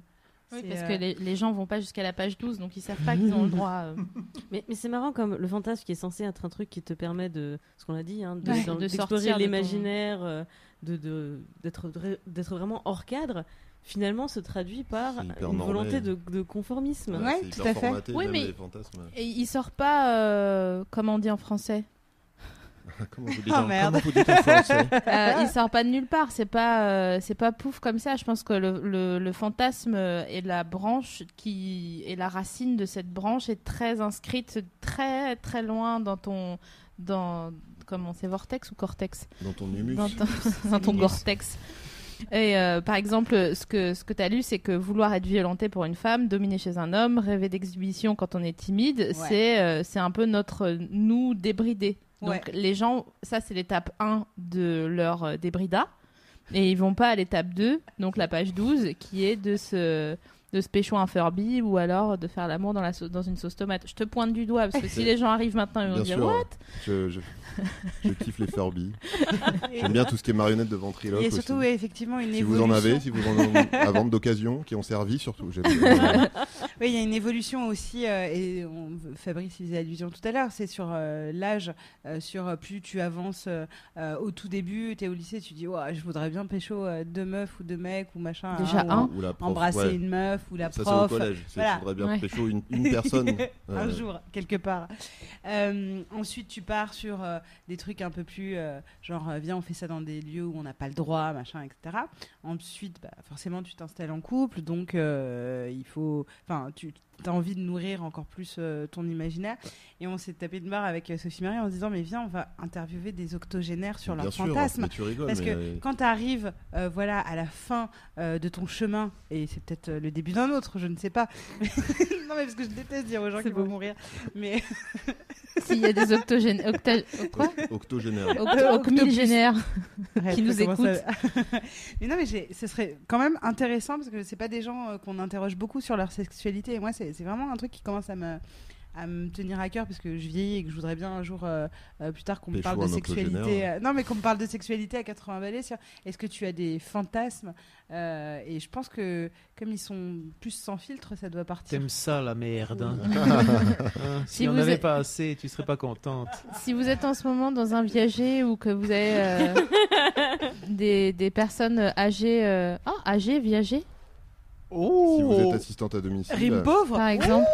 Oui, parce euh, que les, les gens vont pas jusqu'à la page 12, donc ils savent pas qu'ils ont le droit. euh, Mais, mais c'est marrant comme le fantasme qui est censé être un truc qui te permet de, ce qu'on a dit, hein, de- Ouais, sortir l'imaginaire, euh, de, d'être vraiment hors cadre, finalement se traduit par une normé. volonté de, de conformisme. Ouais, c'est tout à fait. formaté, Oui, mais-. Et il sort pas, euh, comment on dit en français comment vous dites, Oh, en, merde. comment vous dites en français Euh, il sort pas de nulle part. C'est pas, euh, c'est pas pouf comme ça. Je pense que le, le, le fantasme est la branche qui est la racine de cette branche est très inscrite très très loin dans ton dans comment c'est vortex ou cortex? Dans ton humus. dans ton, dans ton cortex. Et euh, par exemple, ce que, ce que tu as lu, c'est que vouloir être violenté pour une femme, dominer chez un homme, rêver d'exhibition quand on est timide, c'est euh, c'est un peu notre nous débridé. Donc Ouais. les gens, ça c'est l'étape 1 de leur euh, débrida. Et ils vont pas à l'étape 2, donc la page 12, qui est de se, de se pécho un Furby ou alors de faire l'amour dans, la dans une sauce tomate. Je te pointe du doigt parce que si les gens arrivent maintenant, ils vont Bien dire sûr. What? Je, je, je kiffe les Furby. J'aime bien tout ce qui est marionnette de ventriloque. Et aussi. surtout, ouais, effectivement, une si évolution. vous en avez, si vous en avez à vendre d'occasion, qui ont servi surtout. Oui, il y a une évolution aussi, euh, et on- Fabrice faisait allusion tout à l'heure, c'est sur euh, l'âge, euh, sur plus tu avances au tout début, tu es au lycée, tu dis, Ouah, je voudrais bien pécho euh, deux meufs ou deux mecs ou machin. Déjà hein, ou un. Ou la prof, Embrasser ouais. une meuf meuf ou la Ça, c'est au prof. collège. Il Voilà. faudrait bien Ouais. pécho une, une personne. un jour, quelque part. Euh, ensuite, tu pars sur euh, des trucs un peu plus euh, genre, viens, on fait ça dans des lieux où on n'a pas le droit, machin, etc. Ensuite, bah, forcément, tu t'installes en couple, donc il faut. Enfin, tu as envie de nourrir encore plus euh, ton imaginaire. Et on s'est tapé de barre avec euh, Sophie Marie en se disant, mais viens, on va interviewer des octogénaires sur leurs fantasmes. Parce mais, que euh, quand tu arrives voilà, à la fin euh, de ton chemin, et c'est peut-être euh, le début d'un autre, je ne sais pas. non, mais parce que je déteste dire aux gens C'est qui vont mourir. Mais S'il y a des octogènes. Octa... Quoi octogénaire. Octo- Ocmilgénaires. Arrête, Qui nous écoutent. à- mais non, mais ce serait quand même intéressant parce que c'est pas des gens euh, qu'on interroge beaucoup sur leur sexualité. Et moi, c'est c'est vraiment un truc qui commence à me à me tenir à cœur parce que je vieillis et que je voudrais bien un jour euh, euh, plus tard qu'on me parle de sexualité euh, non mais qu'on me parle de sexualité à 80 balais est-ce que tu as des fantasmes Euh, et je pense que comme ils sont plus sans filtre ça doit partir T'aimes ça la merde. hein. Hein, Si si on vous n'avait êtes- pas assez, tu serais pas contente. Si vous êtes en ce moment dans un viager ou que vous avez euh, des, des personnes âgées. euh, Ah, âgées, viagées, Oh Si vous êtes assistante à domicile. rime pauvre par exemple.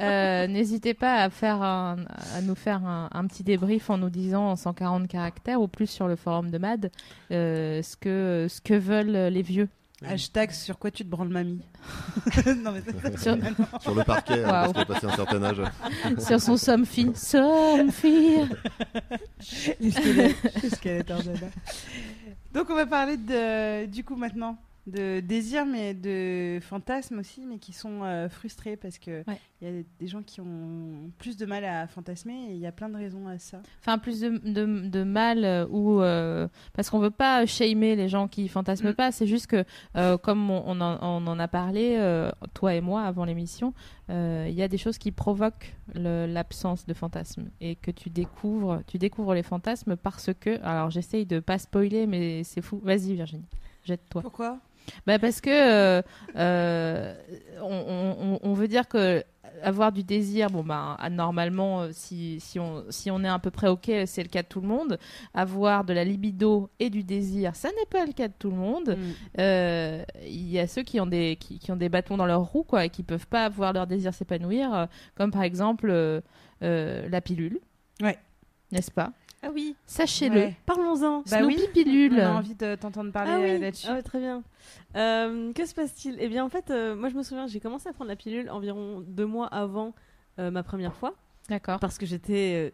Euh, N'hésitez pas à, faire un- à nous faire un, un petit débrief en nous disant en 140 caractères ou plus sur le forum de MAD euh, ce, que, ce que veulent les vieux. hashtag sur quoi tu te branles mamie non mais Sur- Sur le parquet, hein, Waouh. parce qu'il a passé un certain âge. sur son Somfy. Somfy les squelettes, les squelettes. Donc on va parler de, du coup maintenant de désir mais de fantasmes aussi mais qui sont euh, frustrés parce que il Ouais. y a des gens qui ont plus de mal à fantasmer et il y a plein de raisons à ça. Enfin, plus de, de, de mal euh, ou. euh, parce qu'on veut pas shamer les gens qui fantasment Mm. pas, c'est juste que, euh, comme on, on en, on en a parlé, euh, toi et moi, avant l'émission, euh, il y a des choses qui provoquent l'absence de fantasmes et que tu découvres, tu découvres les fantasmes parce que. Alors, j'essaye de pas spoiler, mais c'est fou. Vas-y, Virginie, jette-toi. Pourquoi? Bah parce que euh, euh, on, on- on veut dire que avoir du désir, bon bah normalement euh, si, si, on, si on est à peu près ok, c'est le cas de tout le monde. Avoir de la libido et du désir, ça n'est pas le cas de tout le monde. Mm. Euh, Il y a ceux qui ont des qui, qui ont des bâtons dans leur roue quoi et qui peuvent pas voir leur désir s'épanouir, comme par exemple euh, la pilule. Ouais. N'est-ce pas? Ah oui, Sachez-le. Ouais. parlons-en. Bah Snoopy oui. pilule. On a envie de t'entendre parler Ah oui, euh, là-dessus. Ah très bien. Euh, que se passe-t-il? Eh bien, en fait, euh, moi, je me souviens, j'ai commencé à prendre la pilule environ deux mois avant euh, ma première fois, D'accord. parce que j'étais,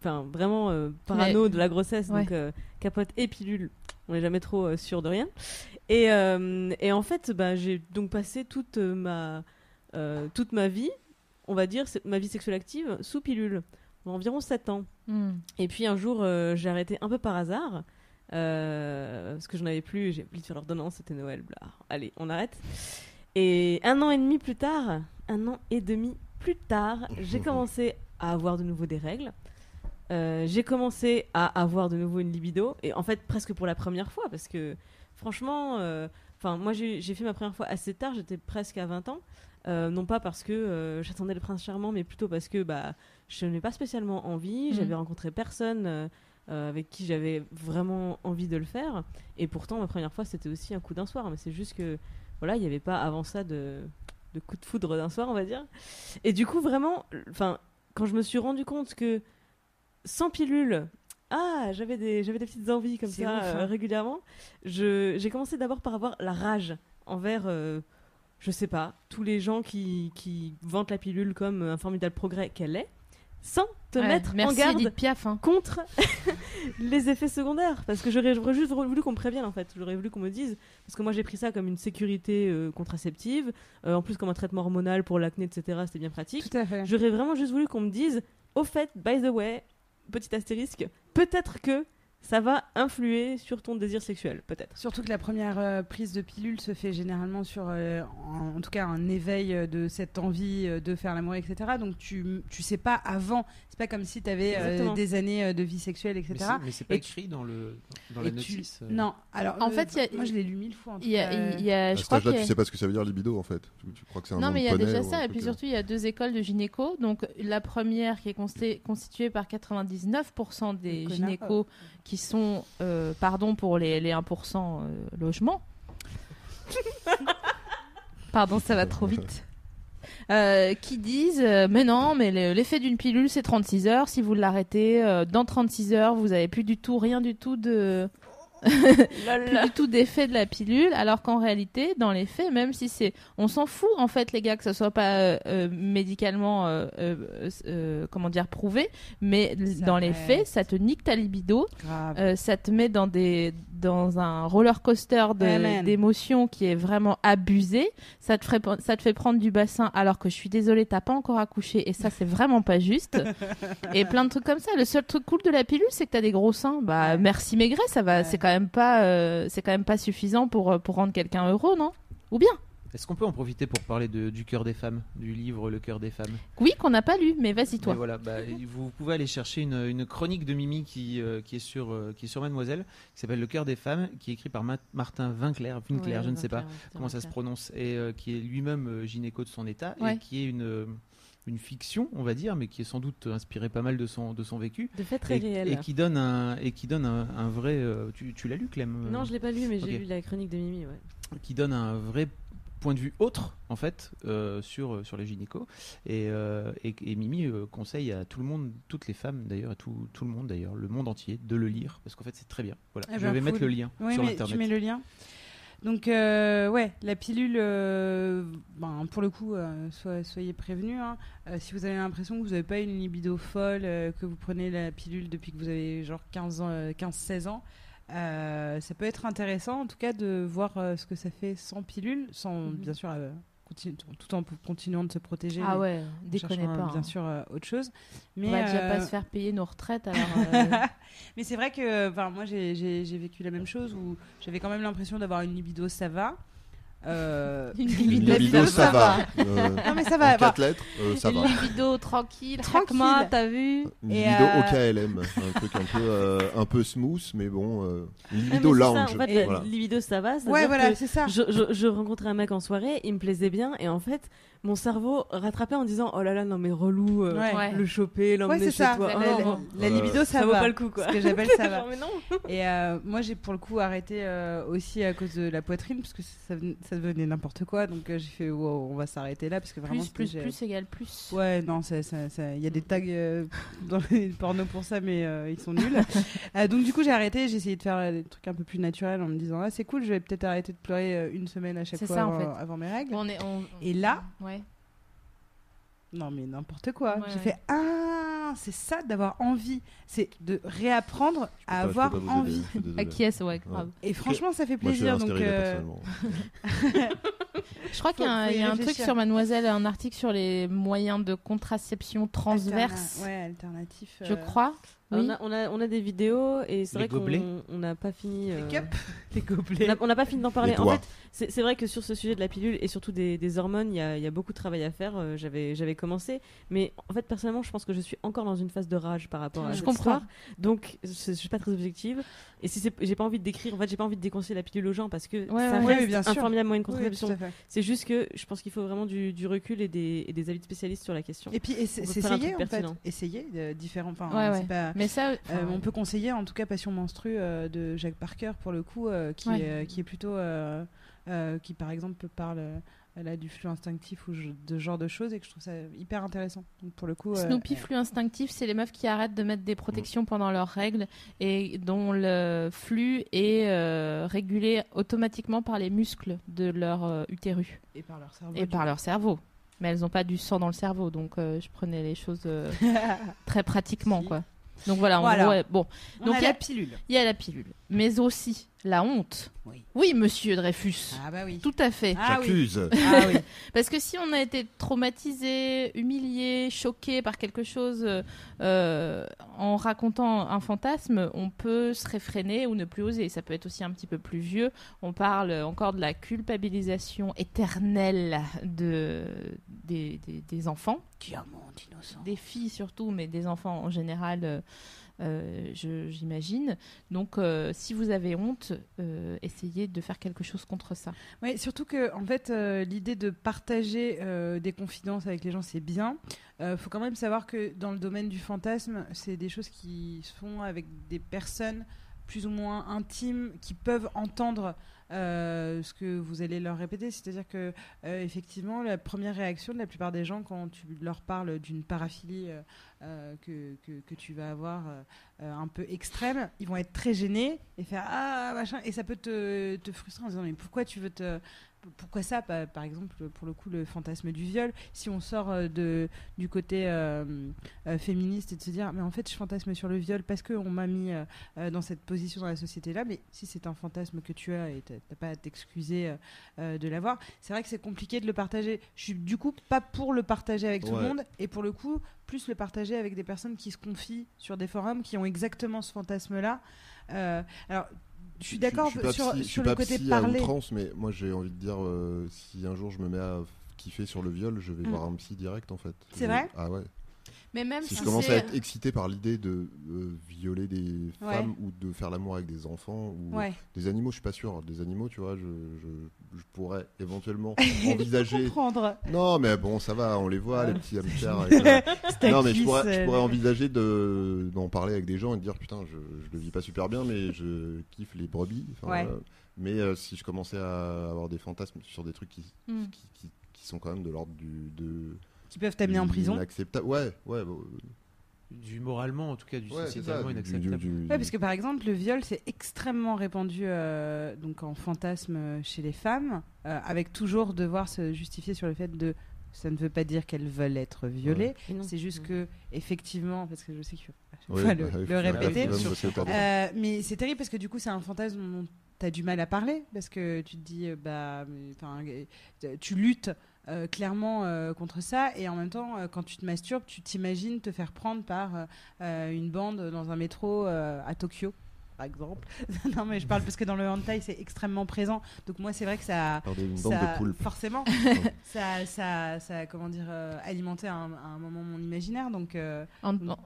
enfin, vraiment parano de la grossesse, Ouais. donc capote et pilule. On n'est jamais trop sûr de rien. Et, et en fait, bah, j'ai donc passé toute ma toute ma vie, on va dire, ma vie sexuelle active sous pilule, environ 7 ans. Hmm. Et puis un jour, euh, j'ai arrêté un peu par hasard. euh, parce que j'en avais plus, j'ai oublié de faire l'ordonnance, c'était Noël, bla. Allez, on arrête. Et un an et demi plus tard, un an et demi plus tard, j'ai commencé à avoir de nouveau des règles. Euh, j'ai commencé à avoir de nouveau une libido. Et en fait, presque pour la première fois, parce que franchement, euh, enfin, moi j'ai j'ai fait ma première fois assez tard, j'étais presque à 20 ans. Euh, non pas parce que euh, j'attendais le prince charmant, mais plutôt parce que bah, je n'ai pas spécialement envie. J'avais rencontré personne euh, euh, avec qui j'avais vraiment envie de le faire. Et pourtant, ma première fois, c'était aussi un coup d'un soir. Mais c'est juste que, voilà, il n'y avait pas avant ça de, de coup de foudre d'un soir, on va dire. Et du coup, vraiment, enfin, quand je me suis rendu compte que sans pilule, ah, j'avais des, j'avais des petites envies comme ça ouf, euh, hein. régulièrement. Je, j'ai commencé d'abord par avoir la rage envers, euh, je sais pas, tous les gens qui, qui vantent la pilule comme un formidable progrès qu'elle est, sans te Ouais, mettre Merci en garde Edith Piaf. hein. contre les effets secondaires parce que j'aurais juste voulu qu'on me prévienne en fait j'aurais voulu qu'on me dise parce que moi j'ai pris ça comme une sécurité euh, contraceptive euh, en plus comme un traitement hormonal pour l'acné etc c'était bien pratique Tout à fait. j'aurais vraiment juste voulu qu'on me dise au fait by the way petit astérisque peut-être que ça va influer sur ton désir sexuel peut-être Surtout que la première euh, prise de pilule se fait généralement sur, euh, en, en tout cas, un éveil euh, de cette envie euh, de faire l'amour, etc. Donc tu, tu sais pas avant. C'est pas comme si tu avais des années euh, de vie sexuelle, etc. mais c'est pas Et- écrit dans, le, dans la tu- notice. euh. Non, alors En euh, fait, il y a- moi je l'ai lu mille fois. En tout Il y a, cas, il y a- À je qu'il y tu sais pas ce que ça veut dire libido en fait. Tu, tu crois que c'est un Non, mais il y a déjà ça, et puis surtout, il y a deux écoles de gynéco. Donc, la première qui est consti- constituée par 99% des gynécos qui sont, euh, pardon pour les, les 1% euh, logements. Pardon, ça va trop vite. Euh, qui disent euh, mais non mais le- l'effet d'une pilule c'est 36 heures si vous l'arrêtez euh, dans 36 heures vous avez plus du tout rien du tout de plus du tout d'effet de la pilule alors qu'en réalité dans les faits même si c'est on s'en fout en fait les gars que ce soit pas euh, euh, médicalement euh, comment dire prouvé mais Ça dans les faits ça te nique ta libido ça te met dans des dans un roller coaster d'émotions qui est vraiment abusé. Ça te ferait ça te fait prendre du bassin alors que je suis désolée t'as pas encore accouché et ça c'est vraiment pas juste. et plein de trucs comme ça. Le seul truc cool de la pilule c'est que t'as des gros seins. Bah Ouais. merci Maigret ça va Ouais. c'est quand même pas euh, c'est quand même pas suffisant pour euh, pour rendre quelqu'un heureux non? Ou bien Est-ce qu'on peut en profiter pour parler de, du cœur des femmes, du livre Le cœur des femmes? Oui qu'on n'a pas lu mais vas-y toi. Mais voilà, bah, vous pouvez aller chercher une, une chronique de Mimi qui, euh, qui, est sur, euh, qui est sur Mademoiselle, qui s'appelle Le cœur des femmes, qui est écrit par Ma- Martin Winkler, Winkler, je ne sais pas comment ça se prononce, et euh, qui est lui-même gynéco de son état, Ouais. et qui est une, une fiction, on va dire, mais qui est sans doute inspirée pas mal de son, de son vécu. De fait très et, réel. et qui donne un, et qui donne un, un vrai. tu tu l'as lu, Clem? Non, je l'ai pas lu, mais j'ai lu la chronique de Mimi. Ouais. qui donne un vrai point de vue autre en fait euh, sur sur les gynécos et, euh, et, et Mimi euh, conseille à tout le monde toutes les femmes d'ailleurs à tout, tout le monde d'ailleurs le monde entier de le lire parce qu'en fait c'est très bien voilà Eh je ben, vais mettre le lien Oui, sur mais internet tu mets le lien. Donc, euh, ouais, la pilule, euh, ben, pour le coup, euh, so- soyez prévenus. hein. Euh, si vous avez l'impression que vous n'avez pas une libido folle, euh, que vous prenez la pilule depuis que vous avez genre 15 ans, euh, 15-16 ans, euh, ça peut être intéressant en tout cas de voir euh, ce que ça fait sans pilule, sans Mhm. bien sûr euh, tout en continuant de se protéger. Ah ouais déconnez pas. Bien hein. sûr, euh, autre chose. Mais On va déjà pas se faire payer nos retraites alors. euh, mais c'est vrai que moi j'ai vécu la même chose où j'avais quand même l'impression d'avoir une libido ça va. Euh, libido, libido, ça va. Euh, Non mais ça va. en bah, quatre lettres, euh, ça Une va. libido tranquille, Tranquille. T'as vu Une Et, libido euh, OKLM, un truc un peu, euh, un peu smooth, mais bon, euh, une libido mais c'est ça, lounge. en fait, voilà. libido, ça va. ouais voilà c'est ça. Je, je, je rencontrais un mec en soirée, il me plaisait bien, et en fait, mon cerveau rattrapait en disant Oh là là, non mais relou, euh, Ouais. Le choper, l'emmener chez ça. toi. La, Oh, la- la- la Euh, libido ça, ça vaut va. pas le coup quoi. Ce que j'appelle ça va. Genre, mais non. Et euh, moi j'ai pour le coup arrêté euh, aussi à cause de la poitrine parce que ça, ven- ça devenait n'importe quoi. Donc euh, j'ai fait wow, on va s'arrêter là parce que vraiment Plus, plus, plus égale plus. Ouais, non, ça- il y a des tags euh, dans les pornos pour ça, mais euh, ils sont nuls. Euh, donc du coup, j'ai arrêté. J'ai essayé de faire des trucs un peu plus naturels en me disant ah c'est cool, je vais peut-être arrêter de pleurer une semaine à chaque fois ça, en avant, fait. avant mes règles. On est, on- Et là ouais. Non mais n'importe quoi. Ouais, j'ai ouais. fait ah c'est ça d'avoir envie, c'est de réapprendre à pas- avoir aider, envie. je suis désolé. Acquiesce, ouais, grave. Et franchement, ça fait Moi, je suis plaisir. Donc euh. Je crois qu'il y a un, Faut- faut y il y a un truc sur Mademoiselle, un article sur les moyens de contraception transverse. alterna- ouais, alternatif. Je euh, crois. On, Oui. a, on, a, on a des vidéos et c'est Les vrai qu'on n'a pas fini. Les euh, les on gobelets. a- on n'a pas fini d'en parler. Les En fait, c'est vrai que sur ce sujet de la pilule et surtout des, des hormones, il y a, il y a beaucoup de travail à faire. Euh, J'avais j'avais commencé, mais en fait, personnellement, je pense que je suis encore dans une phase de rage par rapport à Je cette comprends. histoire. Donc, je, je suis pas très objective. Et si c'est- j'ai pas envie de décrire, en fait, j'ai pas envie de déconseiller la pilule aux gens parce que Ouais, ça ouais. reste Oui, bien sûr. un formidable moyen de contraception. C'est juste que je pense qu'il faut vraiment du, du recul et des, et des avis de spécialistes sur la question. Et puis essayer en fait, essayer de différents. Enfin, Ouais, c'est ouais. pas. Mais ça, Euh, on peut conseiller en tout cas Passion Menstrue euh, de Jacques Parker pour le coup euh, qui, Ouais. est, euh, qui est plutôt euh, euh, qui par exemple parle euh, là du flux instinctif ou de ce genre de choses et que je trouve ça hyper intéressant donc pour le coup euh, Snoopy flux instinctif, c'est les meufs qui arrêtent de mettre des protections pendant leurs règles et dont le flux est euh, régulé automatiquement par les muscles de leur euh, utérus et par leur cerveau et par coup. leur cerveau. Mais elles n'ont pas du sang dans le cerveau, donc euh, je prenais les choses euh, très pratiquement, Si. quoi. Donc voilà, en Voilà. gros, bon, On Donc, a il y a- la pilule il y a la pilule, mais aussi la honte. Oui. monsieur Dreyfus. ah bah oui Tout à fait. ah oui J'accuse. ah oui Parce que si on a été traumatisé, humilié, choqué par quelque chose euh, en racontant un fantasme, on peut se réfréner ou ne plus oser. Ça peut être aussi un petit peu plus vieux. On parle encore de la culpabilisation éternelle de, des, des- des enfants, diamant innocent des filles surtout, mais des enfants en général. euh, j'imagine. Donc, euh, si vous avez honte, euh, essayez de faire quelque chose contre ça. Oui, surtout que en fait, euh, l'idée de partager euh, des confidences avec les gens, c'est bien. Il faut quand même savoir que dans le domaine du fantasme, c'est des choses qui se font avec des personnes plus ou moins intimes qui peuvent entendre euh, ce que vous allez leur répéter. C'est-à-dire que, euh, effectivement, la première réaction de la plupart des gens quand tu leur parles d'une paraphilie euh, que, que, tu vas avoir un peu extrême, ils vont être très gênés et faire Ah, machin. Et ça peut te, te frustrer en disant Mais pourquoi tu veux te pourquoi ça Par exemple, pour le coup, le fantasme du viol. Si on sort euh, de, du côté euh, euh, féministe et de se dire, mais en fait, je fantasme sur le viol parce qu'on m'a mis dans cette position dans la société-là, mais si c'est un fantasme que tu as et tu n'as pas à t'excuser de l'avoir, c'est vrai que c'est compliqué de le partager. Je suis du coup pas pour le partager avec tout le monde et pour le coup, plus le partager avec des personnes qui se confient sur des forums qui ont exactement ce fantasme-là. alors, je suis d'accord sur, sur le côté parler. mais moi j'ai envie de dire, euh, si un jour je me mets à kiffer sur le viol, je vais mm. voir un psy direct en fait. C'est vrai? Ah ouais. Mais même si, je commence à être excité par l'idée de euh, violer des femmes ou de faire l'amour avec des enfants ou des animaux, je suis pas sûr. Des animaux, tu vois, je, je, pourrais éventuellement envisager. Non, mais bon, ça va, on les voit, les petits hamsters. non, mais je pourrais, je pourrais envisager d'en parler avec des gens et de dire putain, je, je le vis pas super bien, mais je kiffe les brebis. Euh, mais euh, si je commençais à avoir des fantasmes sur des trucs qui, hmm. qui, qui, qui sont quand même de l'ordre du de qui peuvent t'amener en prison. Inacceptable. Ouais, ouais. du moralement, en tout cas, du socialement inacceptable. Ouais, parce que par exemple, le viol, c'est extrêmement répandu euh, donc en fantasme chez les femmes, euh, avec toujours devoir se justifier sur le fait de. Ça ne veut pas dire qu'elles veulent être violées. C'est juste que, effectivement, parce que je sais qu'il faut le, le, répéter. Euh, mais c'est terrible parce que du coup, c'est un fantasme dont tu as du mal à parler. Parce que tu te dis, bah, tu luttes euh, clairement euh, contre ça. Et en même temps, euh, quand tu te masturbes, tu t'imagines te faire prendre par une bande dans un métro à Tokyo par exemple. non, mais je parle parce que dans le hentai, c'est extrêmement présent. Donc, moi, c'est vrai que ça. ça forcément. ça, ça, ça, comment dire, alimenté à un, moment mon imaginaire. Donc,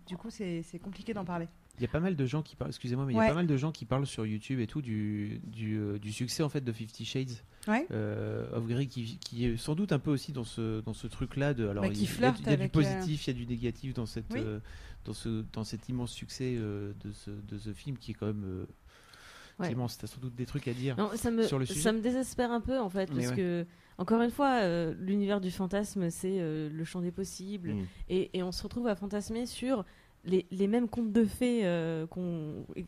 du coup, c'est compliqué d'en parler. Il y a pas mal de gens qui parlent, excusez-moi, mais il y a pas mal de gens qui parlent sur YouTube et tout du, du, euh, du succès en fait de Fifty Shades euh, of Grey qui, qui, est sans doute un peu aussi dans ce, dans ce truc-là. De, alors, bah, il, y a, du euh, positif, il y a du négatif dans, cette, dans, ce, dans cet immense succès de, ce, de ce film qui est quand même. immense. tu as sans doute des trucs à dire ça me, sur le sujet. Ça me désespère un peu en fait, parce que, encore une fois, l'univers du fantasme, c'est le champ des possibles. Mm. Et, et, on se retrouve à fantasmer sur les, mêmes contes de fées euh,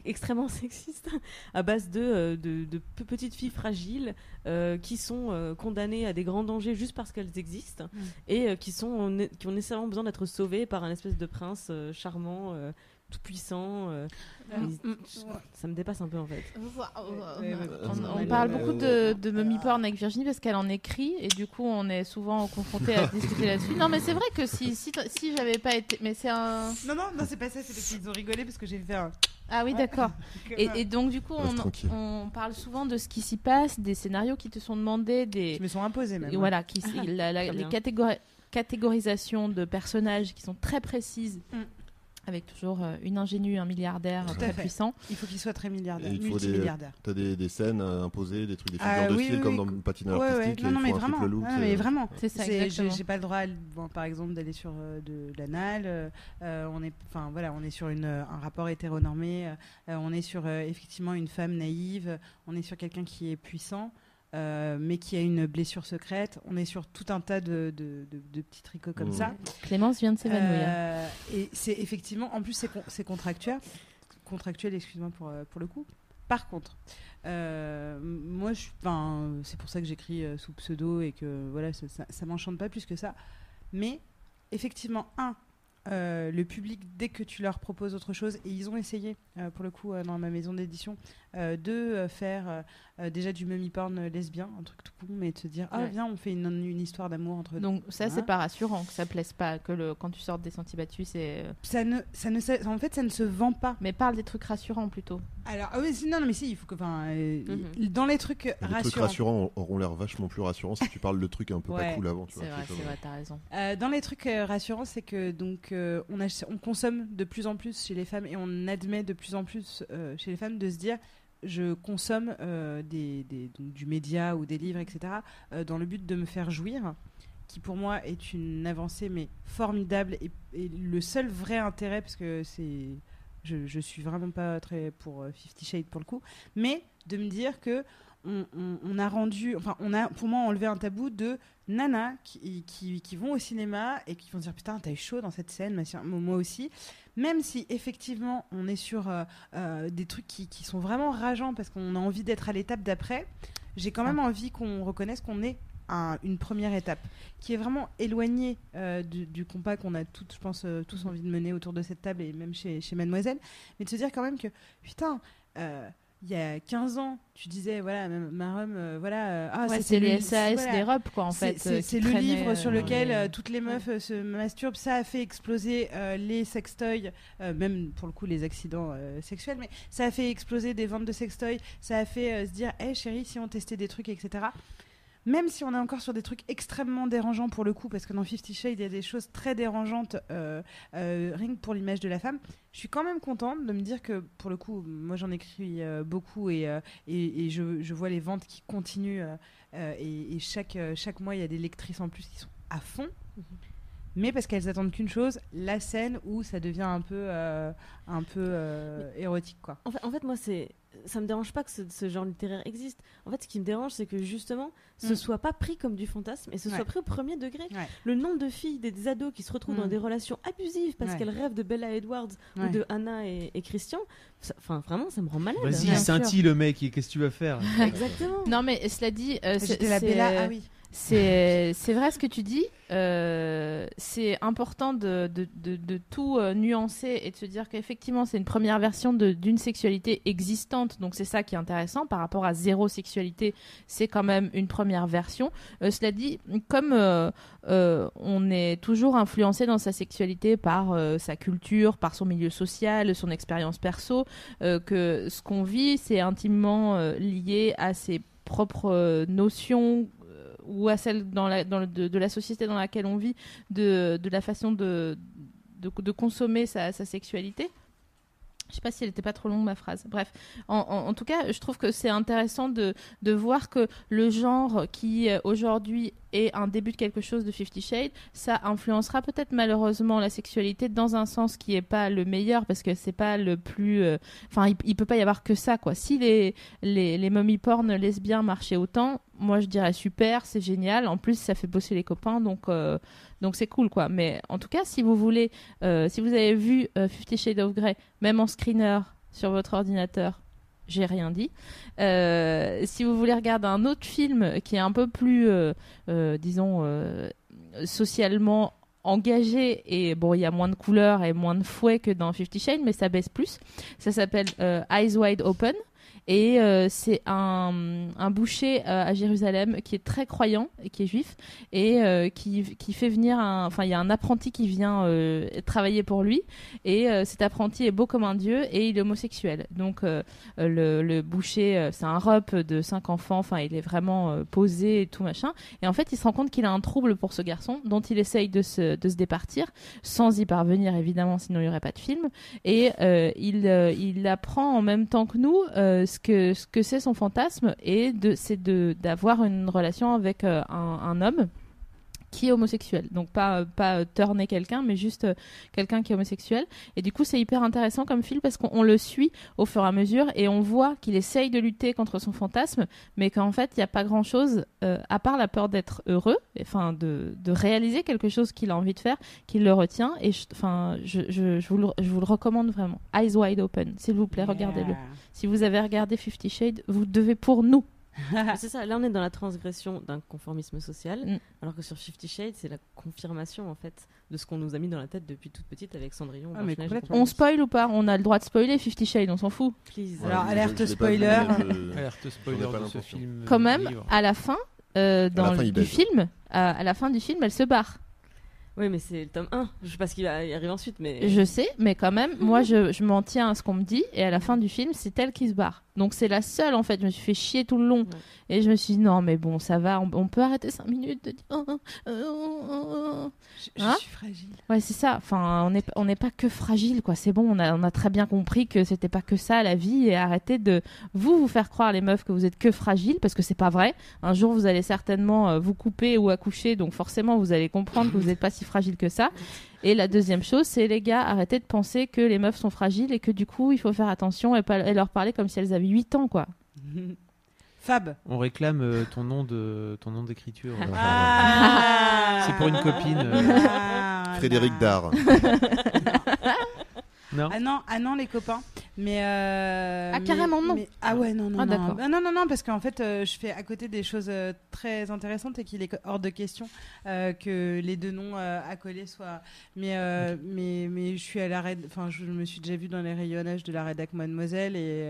extrêmement sexistes à base de, euh, de, petites filles fragiles euh, qui sont condamnées à des grands dangers juste parce qu'elles existent mm. et qui, sont, qui ont nécessairement besoin d'être sauvées par un espèce de prince charmant tout puissant. Euh, mm. ça me dépasse un peu en fait. On, parle beaucoup de, de mummy porn avec Virginie parce qu'elle en écrit et du coup on est souvent confronté à discuter là-dessus. Non mais c'est vrai que si, si, si j'avais pas été. Mais c'est un. Non, non, non c'est pas ça, c'est parce qu'ils ont rigolé parce que j'ai fait un. Ah oui, d'accord. Et, et, donc, du coup, on, on, parle souvent de ce qui s'y passe, des scénarios qui te sont demandés, des. Qui me sont imposés même. Et voilà, qui, la, les catégorisations de personnages qui sont très précises. Mm avec toujours euh, une ingénue, un milliardaire très puissant. Il faut qu'il soit très milliardaire, multimilliardaire. Tu as des, des, scènes imposées, des trucs, des ah figures de style comme dans le patineur artistique. Non, non, mais vraiment. Look, non, mais vraiment. C'est ça, J'ai pas le droit, bon, par exemple, d'aller sur euh, de, l'anal. Euh, on est, enfin voilà, on est sur une, un rapport hétéronormé. on est sur effectivement une femme naïve. On est sur quelqu'un qui est puissant. Euh, mais qui a une blessure secrète. On est sur tout un tas de, de, de, petits tricots comme mmh. ça. Clémence vient de s'évanouir. Euh, et c'est effectivement, en plus, c'est contractuel, contractuel, excuse-moi pour, euh, pour le coup. Par contre, moi, c'est pour ça que j'écris sous pseudo et que voilà, ça, ça, ça m'enchante pas plus que ça. Mais effectivement, un, le public, dès que tu leur proposes autre chose, et ils ont essayé, pour le coup, dans ma maison d'édition, de faire euh, déjà du mummy porn lesbien, un truc tout con, mais de se dire ah viens on fait une, une histoire d'amour entre donc ça c'est pas rassurant que ça plaise pas que le quand tu sortes des sentiers battus c'est euh, ça ne ça ne en fait ça ne se vend pas. mais parle des trucs rassurants plutôt. Alors ah oui non, non mais si il faut que enfin euh, mhm. dans les trucs rassurants les trucs rassurants. auront l'air vachement plus rassurants si tu parles de trucs un peu pas cool avant c'est vrai c'est vrai t'as raison. Dans les trucs rassurants c'est que donc on, on consomme de plus en plus chez les femmes et on admet de plus en plus chez les femmes de se dire je consomme euh, des, du média ou des livres, etc., euh, dans le but de me faire jouir, qui pour moi est une avancée mais formidable et, le seul vrai intérêt, parce que Je, je suis vraiment pas très pour euh, Fifty Shades pour le coup, mais de me dire que on- on a rendu, enfin, on a pour moi enlevé un tabou de nanas qui, qui, qui vont au cinéma et qui vont dire putain, t'as eu chaud dans cette scène, moi aussi. Même si effectivement on est sur euh, euh, des trucs qui, qui sont vraiment rageants parce qu'on a envie d'être à l'étape d'après, j'ai quand même envie qu'on reconnaisse qu'on est à une première étape qui est vraiment éloignée euh, du, du combat qu'on a toutes, je pense, tous envie de mener autour de cette table et même chez, chez Mademoiselle, mais de se dire quand même que putain. euh, il y a 15 ans, tu disais, voilà, Marum, euh, voilà, euh, ah, Ouais, c'est les le- SAS voilà. d'Europe, quoi, en fait. C'est euh, le livre sur euh, lequel euh, toutes les meufs se masturbent. Ça a fait exploser les sextoys, même pour le coup les accidents sexuels, mais ça a fait exploser des ventes de sextoys. Ça a fait se dire, hé chérie, si on testait des trucs, etc. Même si on est encore sur des trucs extrêmement dérangeants pour le coup, parce que dans Fifty Shades, il y a des choses très dérangeantes, euh, euh, rien que pour l'image de la femme, je suis quand même contente de me dire que, pour le coup, moi j'en écris euh, beaucoup et, euh, et, et je, je vois les ventes qui continuent et, et chaque, chaque mois il y a des lectrices en plus qui sont à fond. Mais parce qu'elles attendent qu'une chose, la scène où ça devient un peu, euh, un peu euh, érotique, quoi. En fait, en fait, moi, c'est ça me dérange pas que ce, ce genre littéraire existe. En fait, ce qui me dérange, c'est que justement, ce Mm. soit pas pris comme du fantasme et ce Ouais. soit pris au premier degré. Ouais. Le nombre de filles, des, des ados qui se retrouvent Mm. dans des relations abusives parce Ouais. qu'elles rêvent de Bella Edwards Ouais. ou de Anna et, et Christian, enfin, vraiment, ça me rend malade. Vas-y, scintille le mec, et qu'est-ce que tu vas faire? Exactement. Non, mais cela dit, euh, c'est- la Bella, ah oui. C'est vrai ce que tu dis. Euh, c'est important de, tout euh, nuancer et de se dire qu'effectivement, c'est une première version d'une sexualité existante. Donc, c'est ça qui est intéressant. Par rapport à zéro sexualité, c'est quand même une première version. Euh, cela dit, comme on est toujours influencé dans sa sexualité par sa culture, par son milieu social, son expérience perso, que ce qu'on vit, c'est intimement lié à ses propres notions ou à celles dans la, dans de, la société dans laquelle on vit, de, de la façon de, de, consommer sa, sexualité. Je sais pas si elle était pas trop longue ma phrase. Bref, en, en- en tout cas, je trouve que c'est intéressant de, de voir que le genre qui aujourd'hui est un début de quelque chose de Fifty Shades, ça influencera peut-être malheureusement la sexualité dans un sens qui est pas le meilleur parce que c'est pas le plus. euh, Enfin, il, il peut pas y avoir que ça quoi. Si les les, les mommy porn lesbiens marchaient autant, moi je dirais super, c'est génial. En plus, ça fait bosser les copains, donc euh, donc c'est cool quoi. Mais en tout cas, si vous voulez, euh, si vous avez vu Fifty Shades of Grey, même en screener sur votre ordinateur, j'ai rien dit. Euh, si vous voulez regarder un autre film qui est un peu plus, euh, euh, disons, socialement engagé et bon il y a moins de couleurs et moins de fouet que dans Fifty Shades mais ça baisse plus ça s'appelle Eyes Wide Open et euh, c'est un, boucher euh, à Jérusalem qui est très croyant et qui est juif et euh, qui, fait venir un enfin il y a un apprenti qui vient travailler pour lui et cet apprenti est beau comme un dieu et il est homosexuel. Donc le, boucher c'est un rep de cinq enfants enfin il est vraiment posé et tout machin. Et en fait il se rend compte qu'il a un trouble pour ce garçon dont il essaye de se, départir sans y parvenir évidemment sinon il n'y aurait pas de film. Et il, il apprend en même temps que nous ce que ce que c'est son fantasme et de c'est de d'avoir une relation avec euh, un, un homme qui est homosexuel. Donc pas pas euh, turner quelqu'un, mais juste euh, quelqu'un qui est homosexuel. Et du coup, c'est hyper intéressant comme film parce qu'on on le suit au fur et à mesure et on voit qu'il essaye de lutter contre son fantasme, mais qu'en fait, il n'y a pas grand-chose euh, à part la peur d'être heureux, enfin de, de réaliser quelque chose qu'il a envie de faire, qu'il le retient. Et enfin, je, je, je, vous le, je vous le recommande vraiment. Eyes wide open, s'il vous plaît, regardez-le. Si vous avez regardé Fifty Shades, vous devez pour nous. C'est ça, là on est dans la transgression d'un conformisme social, Mm. alors que sur Fifty Shades, c'est la confirmation en fait de ce qu'on nous a mis dans la tête depuis toute petite avec Cendrillon. Ah, mais. On spoil ou pas On a le droit de spoiler Fifty Shades, on s'en fout. Please. Alors, alerte spoiler. Alerte spoiler de ce film. Quand même, livre. à la fin, euh, dans la fin, le- il du film, à, à la fin du film, elle se barre. Oui, mais c'est le tome 1. Je sais pas ce qui va y arriver ensuite, mais. Je sais, mais quand même, moi, je, je m'en tiens à ce qu'on me dit, et à la fin du film, c'est elle qui se barre. Donc c'est la seule, en fait. Je me suis fait chier tout le long. Et je me suis dit, non, mais bon, ça va, on, on peut arrêter 5 minutes de dire. oh, oh, oh. Je, Hein suis fragile. Ouais, c'est ça. Enfin, on n'est on n'est pas que fragile, quoi. C'est bon, on a, on a très bien compris que c'était pas que ça la vie et arrêtez de vous vous faire croire les meufs que vous êtes que fragile parce que c'est pas vrai. Un jour, vous allez certainement euh, vous couper ou accoucher, donc forcément, vous allez comprendre que vous n'êtes pas si fragile que ça. Et la deuxième chose, c'est les gars, arrêtez de penser que les meufs sont fragiles et que du coup, il faut faire attention et, pas, et leur parler comme si elles avaient 8 ans, quoi. Fab. On réclame euh, ton nom de ton nom d'écriture. euh. Ah. C'est pour une copine, euh. Ah, Frédéric non. Dard. Non. Ah non, ah non les copains. Mais euh, Ah, mais- carrément non. mais- ah ouais non non Ah, non. Ah, non non non parce qu'en fait euh, je fais à côté des choses euh, très intéressantes et qu'il est hors de question euh, que les deux noms euh, accolés soient. Mais euh, mais mais je suis à la enfin je me suis déjà vue dans les rayonnages de la rédac Mademoiselle et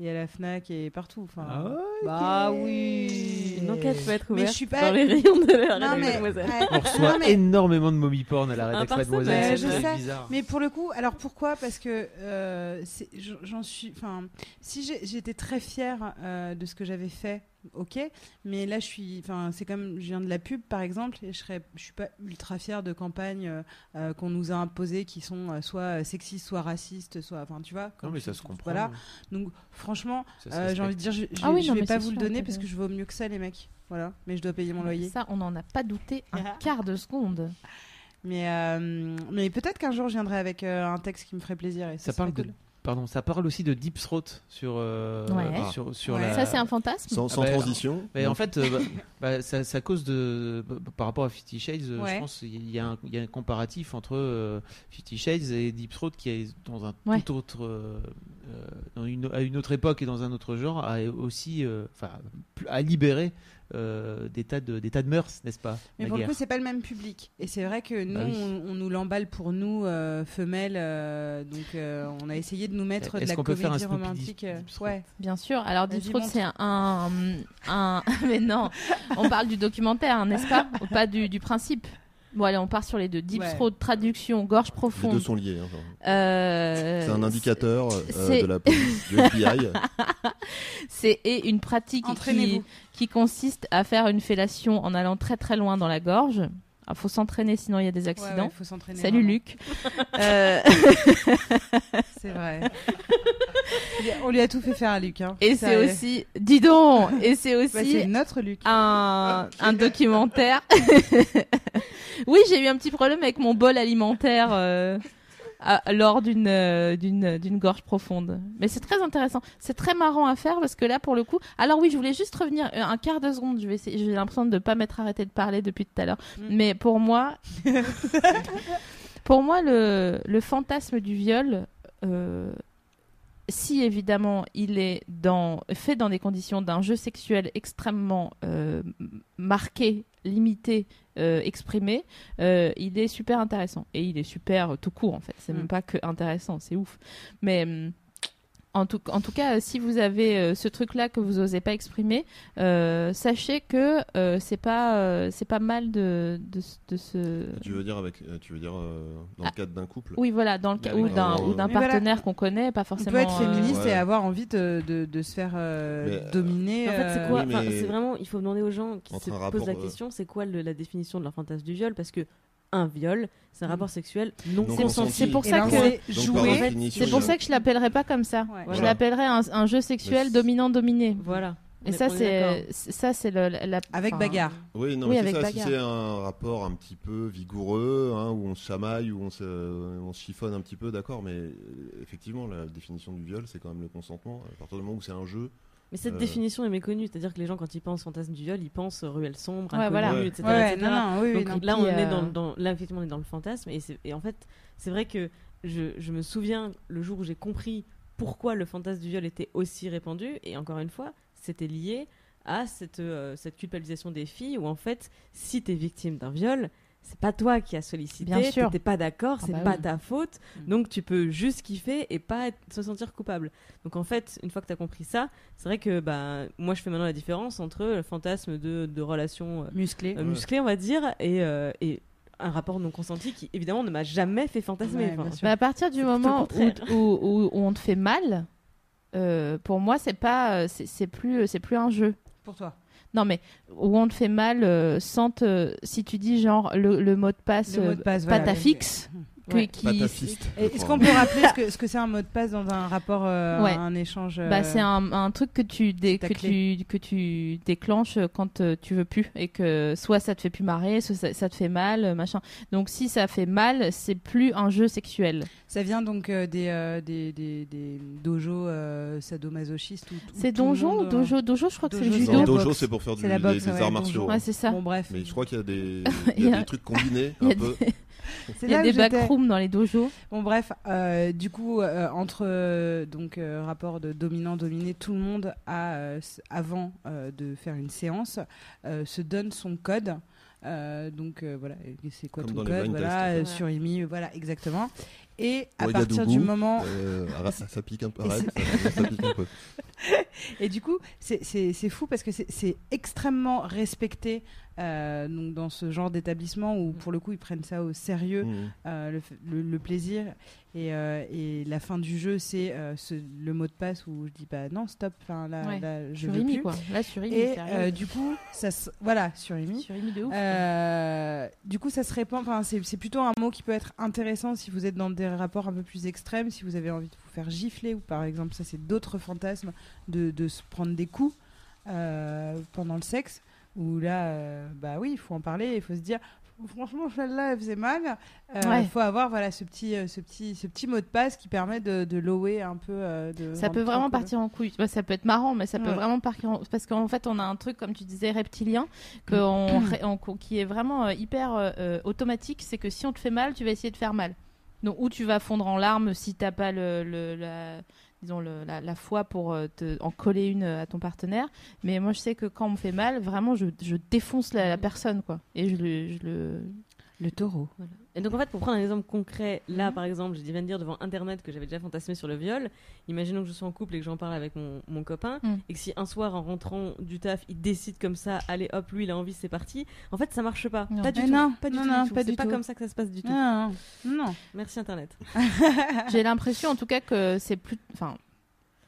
euh, et à la Fnac et partout. Enfin. Ah ouais, Bah oui. Une enquête peut être Mais ouverte je suis pas- dans les rayons de la Non mais, Mademoiselle. On reçoit Non, mais- énormément de mommy porn à la rédaction Mademoiselle. c'est sais. bizarre. Mais pour le coup, alors pourquoi? Parce que euh, j'en suis. Enfin, si j'ai- j'étais très fière euh, de ce que j'avais fait, ok. Mais là, je suis. Enfin, c'est comme je viens de la pub, par exemple, et je serais. Je suis pas ultra fière de campagnes euh, euh, qu'on nous a imposées qui sont euh, soit sexistes, soit racistes, soit. Enfin, tu vois. Non mais tu- ça se comprend. Voilà. Donc, franchement, euh, j'ai envie de dire, je, je- Ah oui, je non, vais mais pas vous le donner parce que je vaux mieux que ça, les mecs. Voilà. Mais je dois payer mon loyer. Ça, on n'en a pas douté un quart de seconde. Mais, euh, mais peut-être qu'un jour, je viendrai avec euh, un texte qui me ferait plaisir. Et Ça ça parle de cool. Pardon, ça parle aussi de deep throat sur euh, Ouais. sur sur Ouais. la Ça, c'est un fantasme Sans, sans Ah bah, transition. Mais en Donc, fait, euh, bah, bah, ça, ça cause de bah, par rapport à Fifty Shades, euh, Ouais. je pense qu'il y, a un- il y a un comparatif entre euh, Fifty Shades et Deep Throat qui est dans un Ouais. tout autre, euh, euh, dans une, à une autre époque et dans un autre genre, a aussi, euh, enfin, a libéré euh, des tas de des tas de mœurs, n'est-ce pas Mais pour le coup, c'est pas le même public. Et c'est vrai que nous, Bah oui. on, on nous l'emballe pour nous, euh, femelles. euh, donc, euh, on a essayé de nous mettre de Est-ce la qu'on peut faire un comédie romantique. Euh, ouais. Bien sûr. Alors, montre. c'est un, un. Mais non, on parle du documentaire, n'est-ce pas? Ou Pas du, du principe? Bon, allez, on part sur les deux. Deep Ouais. Throat, traduction, gorge Les deux profonde. sont liés. hein. Euh, C'est un indicateur euh, de la police, du FBI. C'est et une pratique qui consiste à faire une fellation en allant très très loin dans la gorge. Il faut s'entraîner, sinon il y a des accidents. ouais, faut s'entraîner. Salut vraiment. Luc. Euh, C'est vrai. On lui a tout fait faire à Luc. hein. et c'est aussi, dis donc, et c'est bah, aussi c'est notre Luc. un, un documentaire. oui, j'ai eu un petit problème avec mon bol alimentaire euh, à- lors d'une euh, d'une d'une gorge profonde. Mais c'est très intéressant. C'est très marrant à faire parce que là, pour le coup. Alors oui, je voulais juste revenir euh, un quart de seconde. Je vais. J'ai l'impression de ne pas m'être arrêté de parler depuis tout à l'heure. Mm. Mais pour moi, pour moi, le le fantasme du viol. euh, si évidemment il est dans, fait dans des conditions d'un jeu sexuel extrêmement euh, marqué, limité, euh, exprimé, euh, il est super intéressant. Et il est super tout court en fait. C'est Mm. même pas que intéressant, c'est ouf. Mais hum, en tout, en tout cas, euh, si vous avez euh, ce truc-là que vous osez pas exprimer, euh, sachez que euh, c'est pas, euh, c'est pas mal de, de, de se. tu veux dire avec, tu veux dire euh, dans Ah. le cadre d'un couple. Oui, voilà, dans le cas ou d'un ou d'un voilà. partenaire qu'on connaît, pas On forcément. peut être euh, féministe ouais. et avoir envie de, de, de se faire euh, euh, dominer. En fait, c'est quoi oui, enfin, mais- C'est vraiment, il faut demander aux gens qui Entre se posent la euh, question, c'est quoi le- la définition de leur fantasme du viol? Parce que un viol, c'est un Mm. rapport sexuel non Non C'est pour, consenti. c'est pour ça que. jouer. C'est pour ça que je l'appellerais pas comme ça. Ouais. Je l'appellerais un, un jeu sexuel dominant-dominé. Voilà. Et ça, c'est ça, c'est le la. Avec bagarre. Oui, non, Oui, mais avec c'est ça. Si c'est un rapport un petit peu vigoureux, hein, où on se chamaille, où on se, on se chiffonne un petit peu, d'accord, mais euh, effectivement, la définition du viol, c'est quand même le consentement. À partir du moment où c'est un jeu, Mais cette Euh, définition est méconnue, c'est-à-dire que les gens, quand ils pensent fantasme du viol, ils pensent euh, ruelle sombre, Ouais, voilà. Ouais. etc. Ouais, etc. non, non, oui, Donc non. là, on est dans, dans- là, effectivement, on est dans le fantasme. Et, en fait, c'est vrai que je, je me souviens le jour où j'ai compris pourquoi le fantasme du viol était aussi répandu. Et encore une fois, c'était lié à cette, euh, cette culpabilisation des filles où, en fait, si tu es victime d'un viol, c'est pas toi qui as sollicité, Bien sûr. t'étais pas d'accord, Ah c'est bah pas oui. ta faute, Mm. donc tu peux juste kiffer et pas être- se sentir coupable. Donc en fait, une fois que tu as compris ça, c'est vrai que bah, moi je fais maintenant la différence entre le fantasme de, de relations euh, Musclé. euh, musclées, on va dire, et, euh, et un rapport non consenti qui évidemment ne m'a jamais fait fantasmer. Ouais, Enfin. Bah, à partir du moment où, où, où- où on te fait mal, euh, pour moi, c'est pas, c'est c'est plus, c'est plus un jeu. Pour toi. Non, mais où on te fait mal euh, sans te. Si tu dis genre le, le mot de passe, Le mot euh, de passe, pas voilà, ta Est-ce qu'on peut rappeler ce que ce que c'est un mot de passe dans un rapport, euh, Ouais. un échange euh, Bah, c'est un, un truc que tu, dé- que, tu, que tu déclenches quand euh, tu veux plus et que soit ça te fait plus marrer, soit ça, ça te fait mal, euh, machin. Donc si ça fait mal, c'est plus un jeu sexuel. Ça vient donc euh, des, euh, des, des, des dojos euh, sadomasochistes. C'est donjon ou euh, dojo? Dojo, je crois que c'est le judo. Dojo, c'est pour faire du- C'est la des, boxe, des ouais, arts martiaux. Ouais, c'est ça. Bon, bref. Mais je crois qu'il y a des, y a des trucs combinés un peu. Il y a des backrooms dans les dojos. Bon bref, euh, du coup euh, entre euh, donc euh, rapport de dominant dominé, tout le monde a euh, avant euh, de faire une séance euh, se donne son code. Euh, donc euh, voilà, c'est quoi Comme ton code Voilà, tests. euh, sur IMI, voilà exactement. Et à Ouais, partir du moment euh, arrête, ça pique un peu. Arrête, ça, ça pique un peu. Et du coup, c'est- c'est c'est fou parce que c'est extrêmement respecté euh, donc dans ce genre d'établissement où pour le coup ils prennent ça au sérieux, Mhm. euh, le, f- le- le plaisir. Et, euh, et la fin du jeu, c'est euh, ce- le mot de passe où je dis bah non, stop, enfin là, Ouais. là, je Sur veux Imi, plus. quoi. Là, sur Imi, Et sérieux. euh, du coup, ça se- voilà, sur Imi. Sur Imi de ouf. Euh, du coup, ça se répand. Enfin, c'est c'est plutôt un mot qui peut être intéressant si vous êtes dans des rapports un peu plus extrêmes, si vous avez envie de vous faire gifler ou par exemple, ça c'est d'autres fantasmes de, de se prendre des coups euh, pendant le sexe. Où là, euh, bah oui, il faut en parler, il faut se dire. Franchement, celle-là, elle faisait mal. Il Ouais. faut avoir voilà ce petit, euh, ce petit, ce petit mot de passe qui permet de, de lower un peu. euh, de Ça peut vraiment partir en couille. Bah, ça peut être marrant, mais ça peut vraiment partir en... Parce qu'en fait, on a un truc, comme tu disais, reptilien, Mm. que on ré- on- qu'on- qui est vraiment euh, hyper euh, euh, automatique. C'est que si on te fait mal, tu vas essayer de faire mal. Donc, ou tu vas fondre en larmes si t'as pas le, le- la, disons le- la, la foi pour euh, te, en coller une euh, à ton partenaire. Mais moi, je sais que quand on me fait mal, vraiment, je, je défonce la, la personne, quoi. Et je le, je le... Le taureau. Voilà. Et donc en fait, pour prendre un exemple concret, là Mhm. par exemple, je viens de dire devant Internet que j'avais déjà fantasmé sur le viol. Imaginons que je suis en couple et que j'en parle avec mon, mon copain, Mhm. et que si un soir en rentrant du taf, il décide comme ça, allez hop, lui il a envie, c'est parti. En fait, ça marche pas. Non. Pas du Mais tout. non, pas du non, tout. non, du tout. pas C'est pas comme ça que ça se passe du tout. Non, non, non. Merci Internet. J'ai l'impression, en tout cas, que c'est plus. Enfin,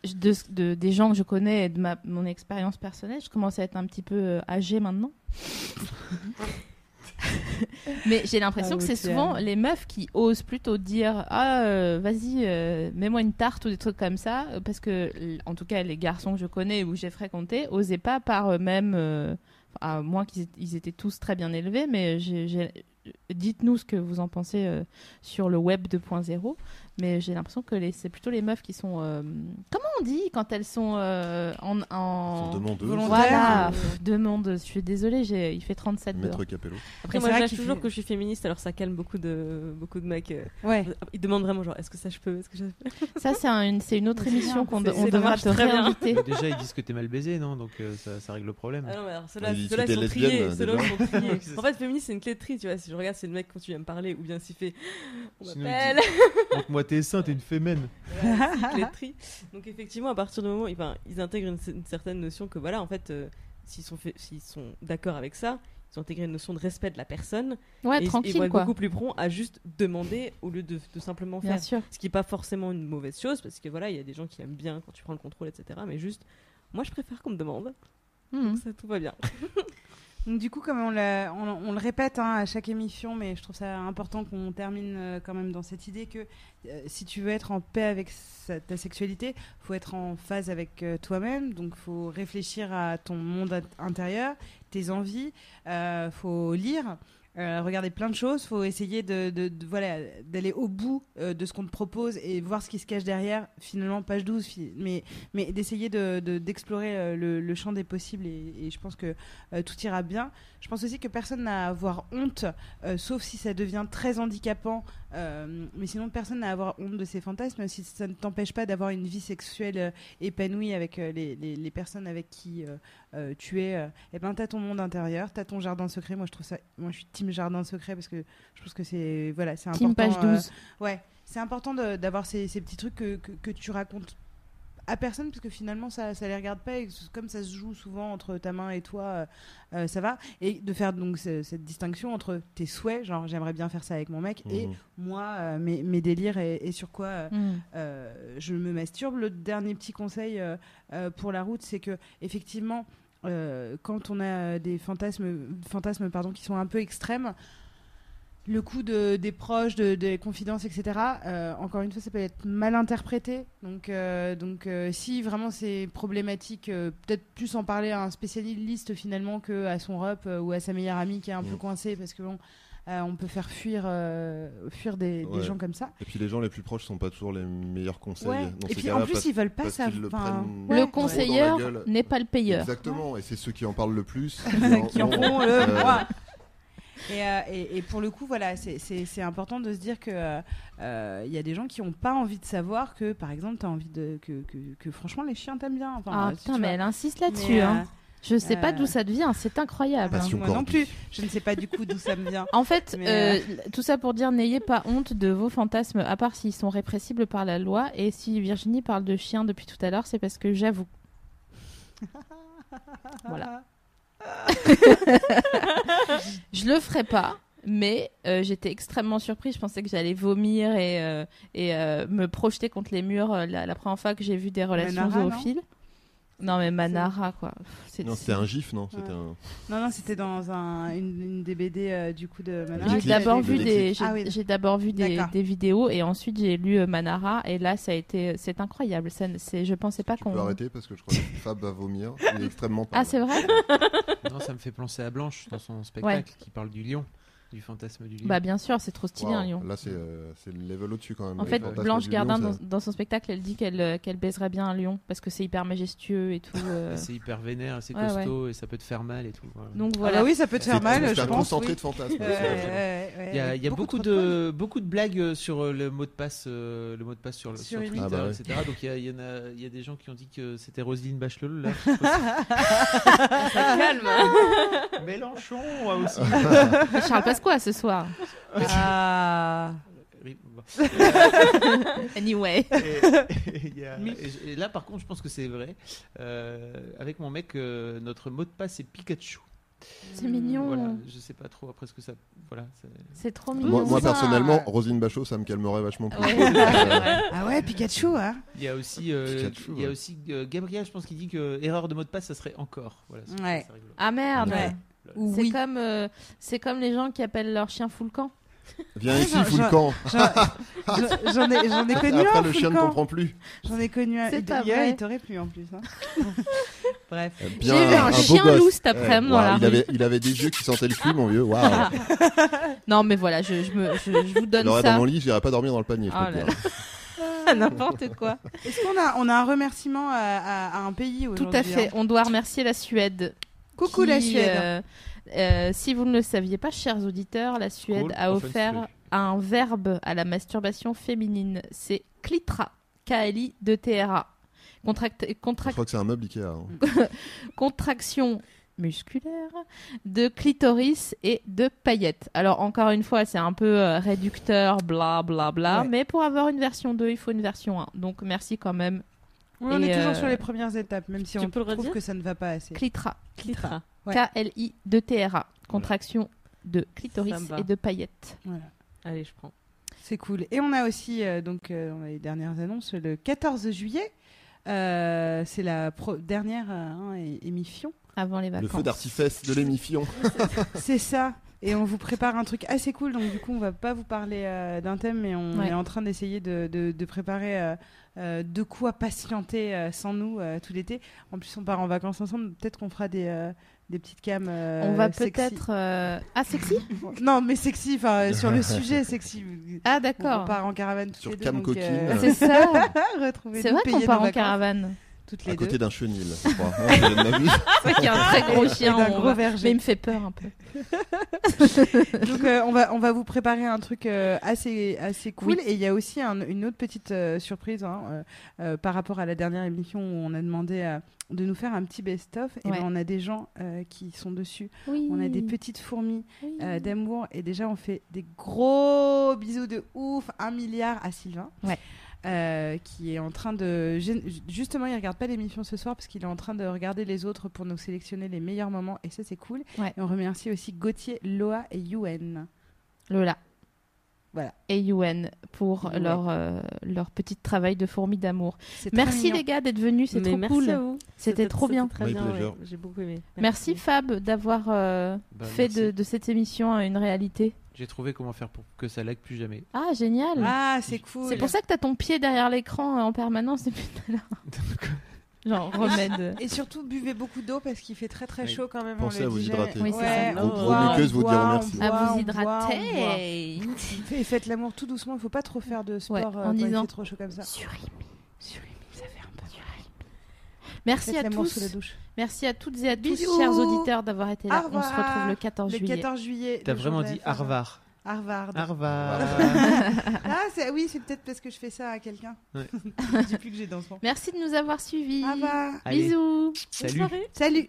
de- des gens que je connais et de ma, mon expérience personnelle, je commence à être un petit peu euh, âgée maintenant. Mais j'ai l'impression Ah, que c'est Otiane. souvent les meufs qui osent plutôt dire Ah, euh, vas-y, euh, mets-moi une tarte ou des trucs comme ça. euh, Parce que, en tout cas, les garçons que je connais ou que j'ai fréquentés osaient pas par eux-mêmes. euh, à moins qu'ils aient- ils étaient tous très bien élevés, mais dites-nous ce que vous en pensez sur le web 2.0. Mais j'ai l'impression que les- c'est plutôt les meufs qui sont. euh, comment on dit quand elles sont euh, en. en... Demandeuses. Volontaires. Voilà, pff, demande. Je suis désolée, j'ai- il fait 37 dehors. Maître Capello. Après, moi c'est je vrai lâche qu'il toujours fait- que je suis féministe, alors ça calme beaucoup de, beaucoup de mecs. euh, Ouais. Ils demandent vraiment genre, est-ce que ça je peux Est-ce que je... Ça, c'est un- une, c'est une autre émission bien, qu'on c'est- on c'est- devra marche te très bien. réinviter. Mais déjà, ils disent que t'es mal baisé, non? Donc euh, ça, ça règle le problème. Ah non, mais alors ceux-là, sont triés. lesbienne, Ceux-là, ils sont triés. C'est En fait, féministe, c'est une clé de tri, tu vois. Si je regarde, c'est le mec quand tu viens me parler, ou bien s'il fait On Sinon, il m'appelle. Tes seins, t'es une fémène. Voilà. Donc, effectivement, à partir du moment où enfin, ils intègrent une, une certaine notion que, voilà, en fait, euh, s'ils sont, fait- s'ils sont d'accord avec ça, ils ont intégré une notion de respect de la personne. Ouais, et ils- vont être quoi. beaucoup plus prompts à juste demander au lieu de, de simplement Bien faire. sûr. Ce qui n'est pas forcément une mauvaise chose, parce que voilà, il y a des gens qui aiment bien quand tu prends le contrôle, etc. Mais juste, moi, je préfère qu'on me demande. Donc, ça, tout va bien. Du coup, comme on, le répète hein, à chaque émission, mais je trouve ça important qu'on termine euh, quand même dans cette idée que euh, si tu veux être en paix avec ta sexualité, faut être en phase avec euh, toi-même. Donc, faut réfléchir à ton monde int- intérieur, tes envies. euh, faut lire. Euh, regarder plein de choses, faut essayer de, voilà d'aller au bout euh, de ce qu'on te propose et voir ce qui se cache derrière. Finalement, page 12, fi- mais mais d'essayer de- de- d'explorer euh, le, champ des possibles et, et je pense que tout ira bien. Je pense aussi que personne n'a à avoir honte, sauf si ça devient très handicapant. Euh, mais sinon, personne n'a à avoir honte de ses fantasmes si ça ne t'empêche pas d'avoir une vie sexuelle euh, épanouie avec euh, les, les- les personnes avec qui euh, tu es. et ben, t'as ton monde intérieur, t'as ton jardin secret. Moi, je trouve ça. Moi, je suis team jardin secret parce que je pense que c'est voilà, c'est Team important. page euh, 12. Ouais, c'est important d'avoir ces, ces petits trucs que, que, que tu racontes à personne parce que finalement ça ça les regarde pas et comme ça se joue souvent entre ta main et toi euh, euh, ça va et de faire donc ce- cette distinction entre tes souhaits genre j'aimerais bien faire ça avec mon mec et Mhm. moi euh, mes, mes délires et, et sur quoi euh, euh, je me masturbe. Le dernier petit conseil euh, euh, pour la route, c'est que effectivement, euh, quand on a des fantasmes, fantasmes pardon, qui sont un peu extrêmes, le coup de, des proches, de, des confidences, etc. euh, encore une fois, ça peut être mal interprété. Donc, euh, donc euh, si vraiment c'est problématique, euh, peut-être plus en parler à un spécialiste finalement que à son rep euh, ou à sa meilleure amie qui est un peu Mm. coincée parce que bon, euh, on peut faire fuir, euh, fuir des, gens comme ça. Et puis les gens les plus proches sont pas toujours les meilleurs conseils. Ouais. dans Et ces puis en plus, parce- ils veulent pas qu'ils le gueule. n'est pas le payeur. Exactement, et c'est ceux qui en parlent le plus qui en ont- font le euh, moins. Et, euh, et, et pour le coup, voilà, c'est- important de se dire que euh, euh, il y a des gens qui n'ont pas envie de savoir que, par exemple, tu as envie de que, que, que franchement les chiens t'aiment bien. Enfin, Ah euh, si putain, mais vois. elle insiste là-dessus. euh, hein. Je sais pas euh, d'où ça devient, c'est incroyable. hein. Moi non plus. Je ne sais pas du coup d'où ça me vient. En fait, euh, tout ça pour dire n'ayez pas honte de vos fantasmes, à part s'ils sont répressibles par la loi. Et si Virginie parle de chiens depuis tout à l'heure, c'est parce que j'avoue. Voilà. Je le ferai pas, mais euh, j'étais extrêmement surprise. Je pensais que j'allais vomir et, euh, et euh, me projeter contre les murs la, la première fois que j'ai vu des relations zoophiles. Non, mais Manara, quoi. Non, c'était un gif, non C'était Ouais. un... Non, non, c'était dans un, une, une des BD euh, du coup de Manara. J'ai d'abord vu des, j'ai Ah oui. j'ai d'abord vu des, des vidéos et ensuite j'ai lu euh, Manara et là ça a été, c'est incroyable. Ça, ne- c'est, je pensais pas Tu peux qu'on. arrêter parce que je crois que Fab va vomir. Il est extrêmement Ah c'est vrai Non, ça me fait penser à Blanche dans son spectacle qui parle du lion, du fantasme du lion. Bah bien sûr, c'est trop stylé un lion. Là, c'est euh, c'est le level au-dessus quand même. En fait, Blanche Gardin, lion, dans, son spectacle, elle dit qu'elle euh, qu'elle baiserait bien un lion parce que c'est hyper majestueux et tout. euh. C'est hyper vénère, c'est Ouais, costaud et ça peut te faire mal et tout. voilà. Donc Voilà. voilà. oui, ça peut te faire mal, c'est je un pense. concentré oui. de fantasme. Ouais, ouais, ouais, Il y a, il y a beaucoup, de, beaucoup de blagues euh, sur le mot de passe, euh, le mot de passe sur, le, Sur Twitter, Ah bah ouais. etc. Donc il y, a, il y en a, il y a des gens qui ont dit que c'était Roselyne Bachelot. Là, Calme. si- Mélenchon aussi. Et Charles Pasqua ce soir. Ah. Oui, bon. Anyway. Et, et il y a- et je- et là, par contre, je pense que c'est vrai. Euh, avec mon mec, euh, notre mot de passe est Pikachu. C'est mignon. Voilà, je sais pas trop après ce que ça. Voilà. c'est- trop mignon. Moi, personnellement, Rosine Bachot, ça me calmerait vachement plus. Ouais. Euh, Ah ouais, Pikachu, hein. Il y a aussi, euh, Pikachu, il y a ouais. aussi euh, Gabriel, je pense, qui dit que erreur de mot de passe, ça serait encore. Voilà, Ouais. Ah merde. Ouais. C'est comme, euh, c'est comme les gens qui appellent leur chien full camp. Viens ici, j'en- j'en- camp. J'en j'en ai, j'en ai connu Après, un. le chien ne comprend plus. J'en ai connu un. C'est Il- pas il- vrai. Il t'aurait plu en plus. hein. Bref. Bien, J'ai vu un chien loup cet après-midi dans la il, avait, il avait des yeux qui sentaient le cul, mon vieux. Waouh. Non, mais voilà, je, je, me, je, je vous donne l'aurais dans ça. mon lit, j'irais pas dormir dans le panier. Oh là dire. N'importe quoi. Est-ce qu'on a, on a un remerciement à, à- à un pays Tout aujourd'hui à fait. hein On doit remercier la Suède. Coucou qui, la Suède. euh, euh, si vous ne le saviez pas, chers auditeurs, la Suède Cool, a offert un verbe à la masturbation féminine. C'est clitra. K-L-I de T-R-A. Contract- Je crois que c'est un meuble Ikea. hein. contraction musculaire de clitoris et de paillettes. Alors encore une fois, c'est un peu euh, réducteur, bla bla bla, Ouais. mais pour avoir une version 2, il faut une version 1. Donc merci quand même. Oui, on Et, est toujours euh, sur les premières étapes, même si tu on peux le trouve que ça ne va pas assez. Clitra. Clitra. Ouais. K-L-I de T-R-A. Contraction de clitoris et de paillettes. Voilà. Allez, je prends. C'est cool. Et on a aussi, euh, donc, euh, on a les dernières annonces, le 14 juillet. euh, c'est la pro- dernière euh, hein, émission. Avant les Le vacances. feu d'artifice de l'émission. C'est ça. Et on vous prépare un truc assez cool. Donc, du coup, on va pas vous parler euh, d'un thème, mais on Ouais. est en train d'essayer de, de- de préparer euh, euh, de quoi patienter euh, sans nous euh, tout l'été. En plus, on part en vacances ensemble. Peut-être qu'on fera des, euh, des petites cams. euh, On va peut-être. euh, Ah, sexy? Non, mais sexy, enfin, sur le sujet sexy. Ah, On d'accord. part en caravane toutes Sur les deux. Cam Coquine. euh, C'est ça. C'est vrai qu'on part en vacances, caravane. Toutes À côté d'un chenil, je crois. Hein, je viens de ma vie. C'est vrai qu'il y a un très gros chien. on gros va- verger. Mais il me fait peur un peu. Donc euh, on va on va vous préparer un truc euh, assez assez cool Oui. et il y a aussi un- une autre petite euh, surprise hein, euh, euh, par rapport à la dernière émission où on a demandé de nous faire un petit best-of et Ouais. ben, on a des gens euh, qui sont dessus. Oui. On a des petites fourmis Oui. euh, d'amour et déjà on fait des gros bisous de ouf un milliard à Sylvain. Ouais. Euh, qui est en train de justement il regarde pas l'émission ce soir parce qu'il est en train de regarder les autres pour nous sélectionner les meilleurs moments et ça c'est cool Ouais. et on remercie aussi Gauthier, Loa et Yuen. Lola. Voilà. et Yuen pour Ouais. leur, euh, leur petit travail de fourmi d'amour. Merci mignon. les gars d'être venus, c'est trop merci cool. à vous. C'était trop bien. Très bien, ouais. J'ai beaucoup aimé. Merci Fab d'avoir euh, Bah, fait de cette émission une réalité. J'ai trouvé comment faire pour que ça lag plus jamais. Ah, génial. Ah, c'est cool. c'est pour ça que t'as ton pied derrière l'écran euh, en permanence depuis tout à l'heure. Genre remède. Et surtout, buvez beaucoup d'eau parce qu'il fait très très chaud quand même. Pensez on le à vous disait. hydrater. Oui, c'est Ouais, ça. on Vos boit, muqueuses on vous diront merci. À vous hydrater. Et faites l'amour tout doucement, il faut pas trop faire de sport Ouais, euh, en disant- trop chaud comme ça. Surimi, ça fait un peu. Merci à tous. sous la douche. Merci à toutes et à tous, Bisous. chers auditeurs, d'avoir été là. On se retrouve le 14 Le juillet. 14 juillet. T'as le vraiment dit. Harvard. Harvard. Harvard. Ah, c'est- oui, c'est peut-être parce que je fais ça à quelqu'un. Ouais. je dis plus que j'ai d'enfants. Merci de nous avoir suivis. Allez. Bisous. Salut. Salut.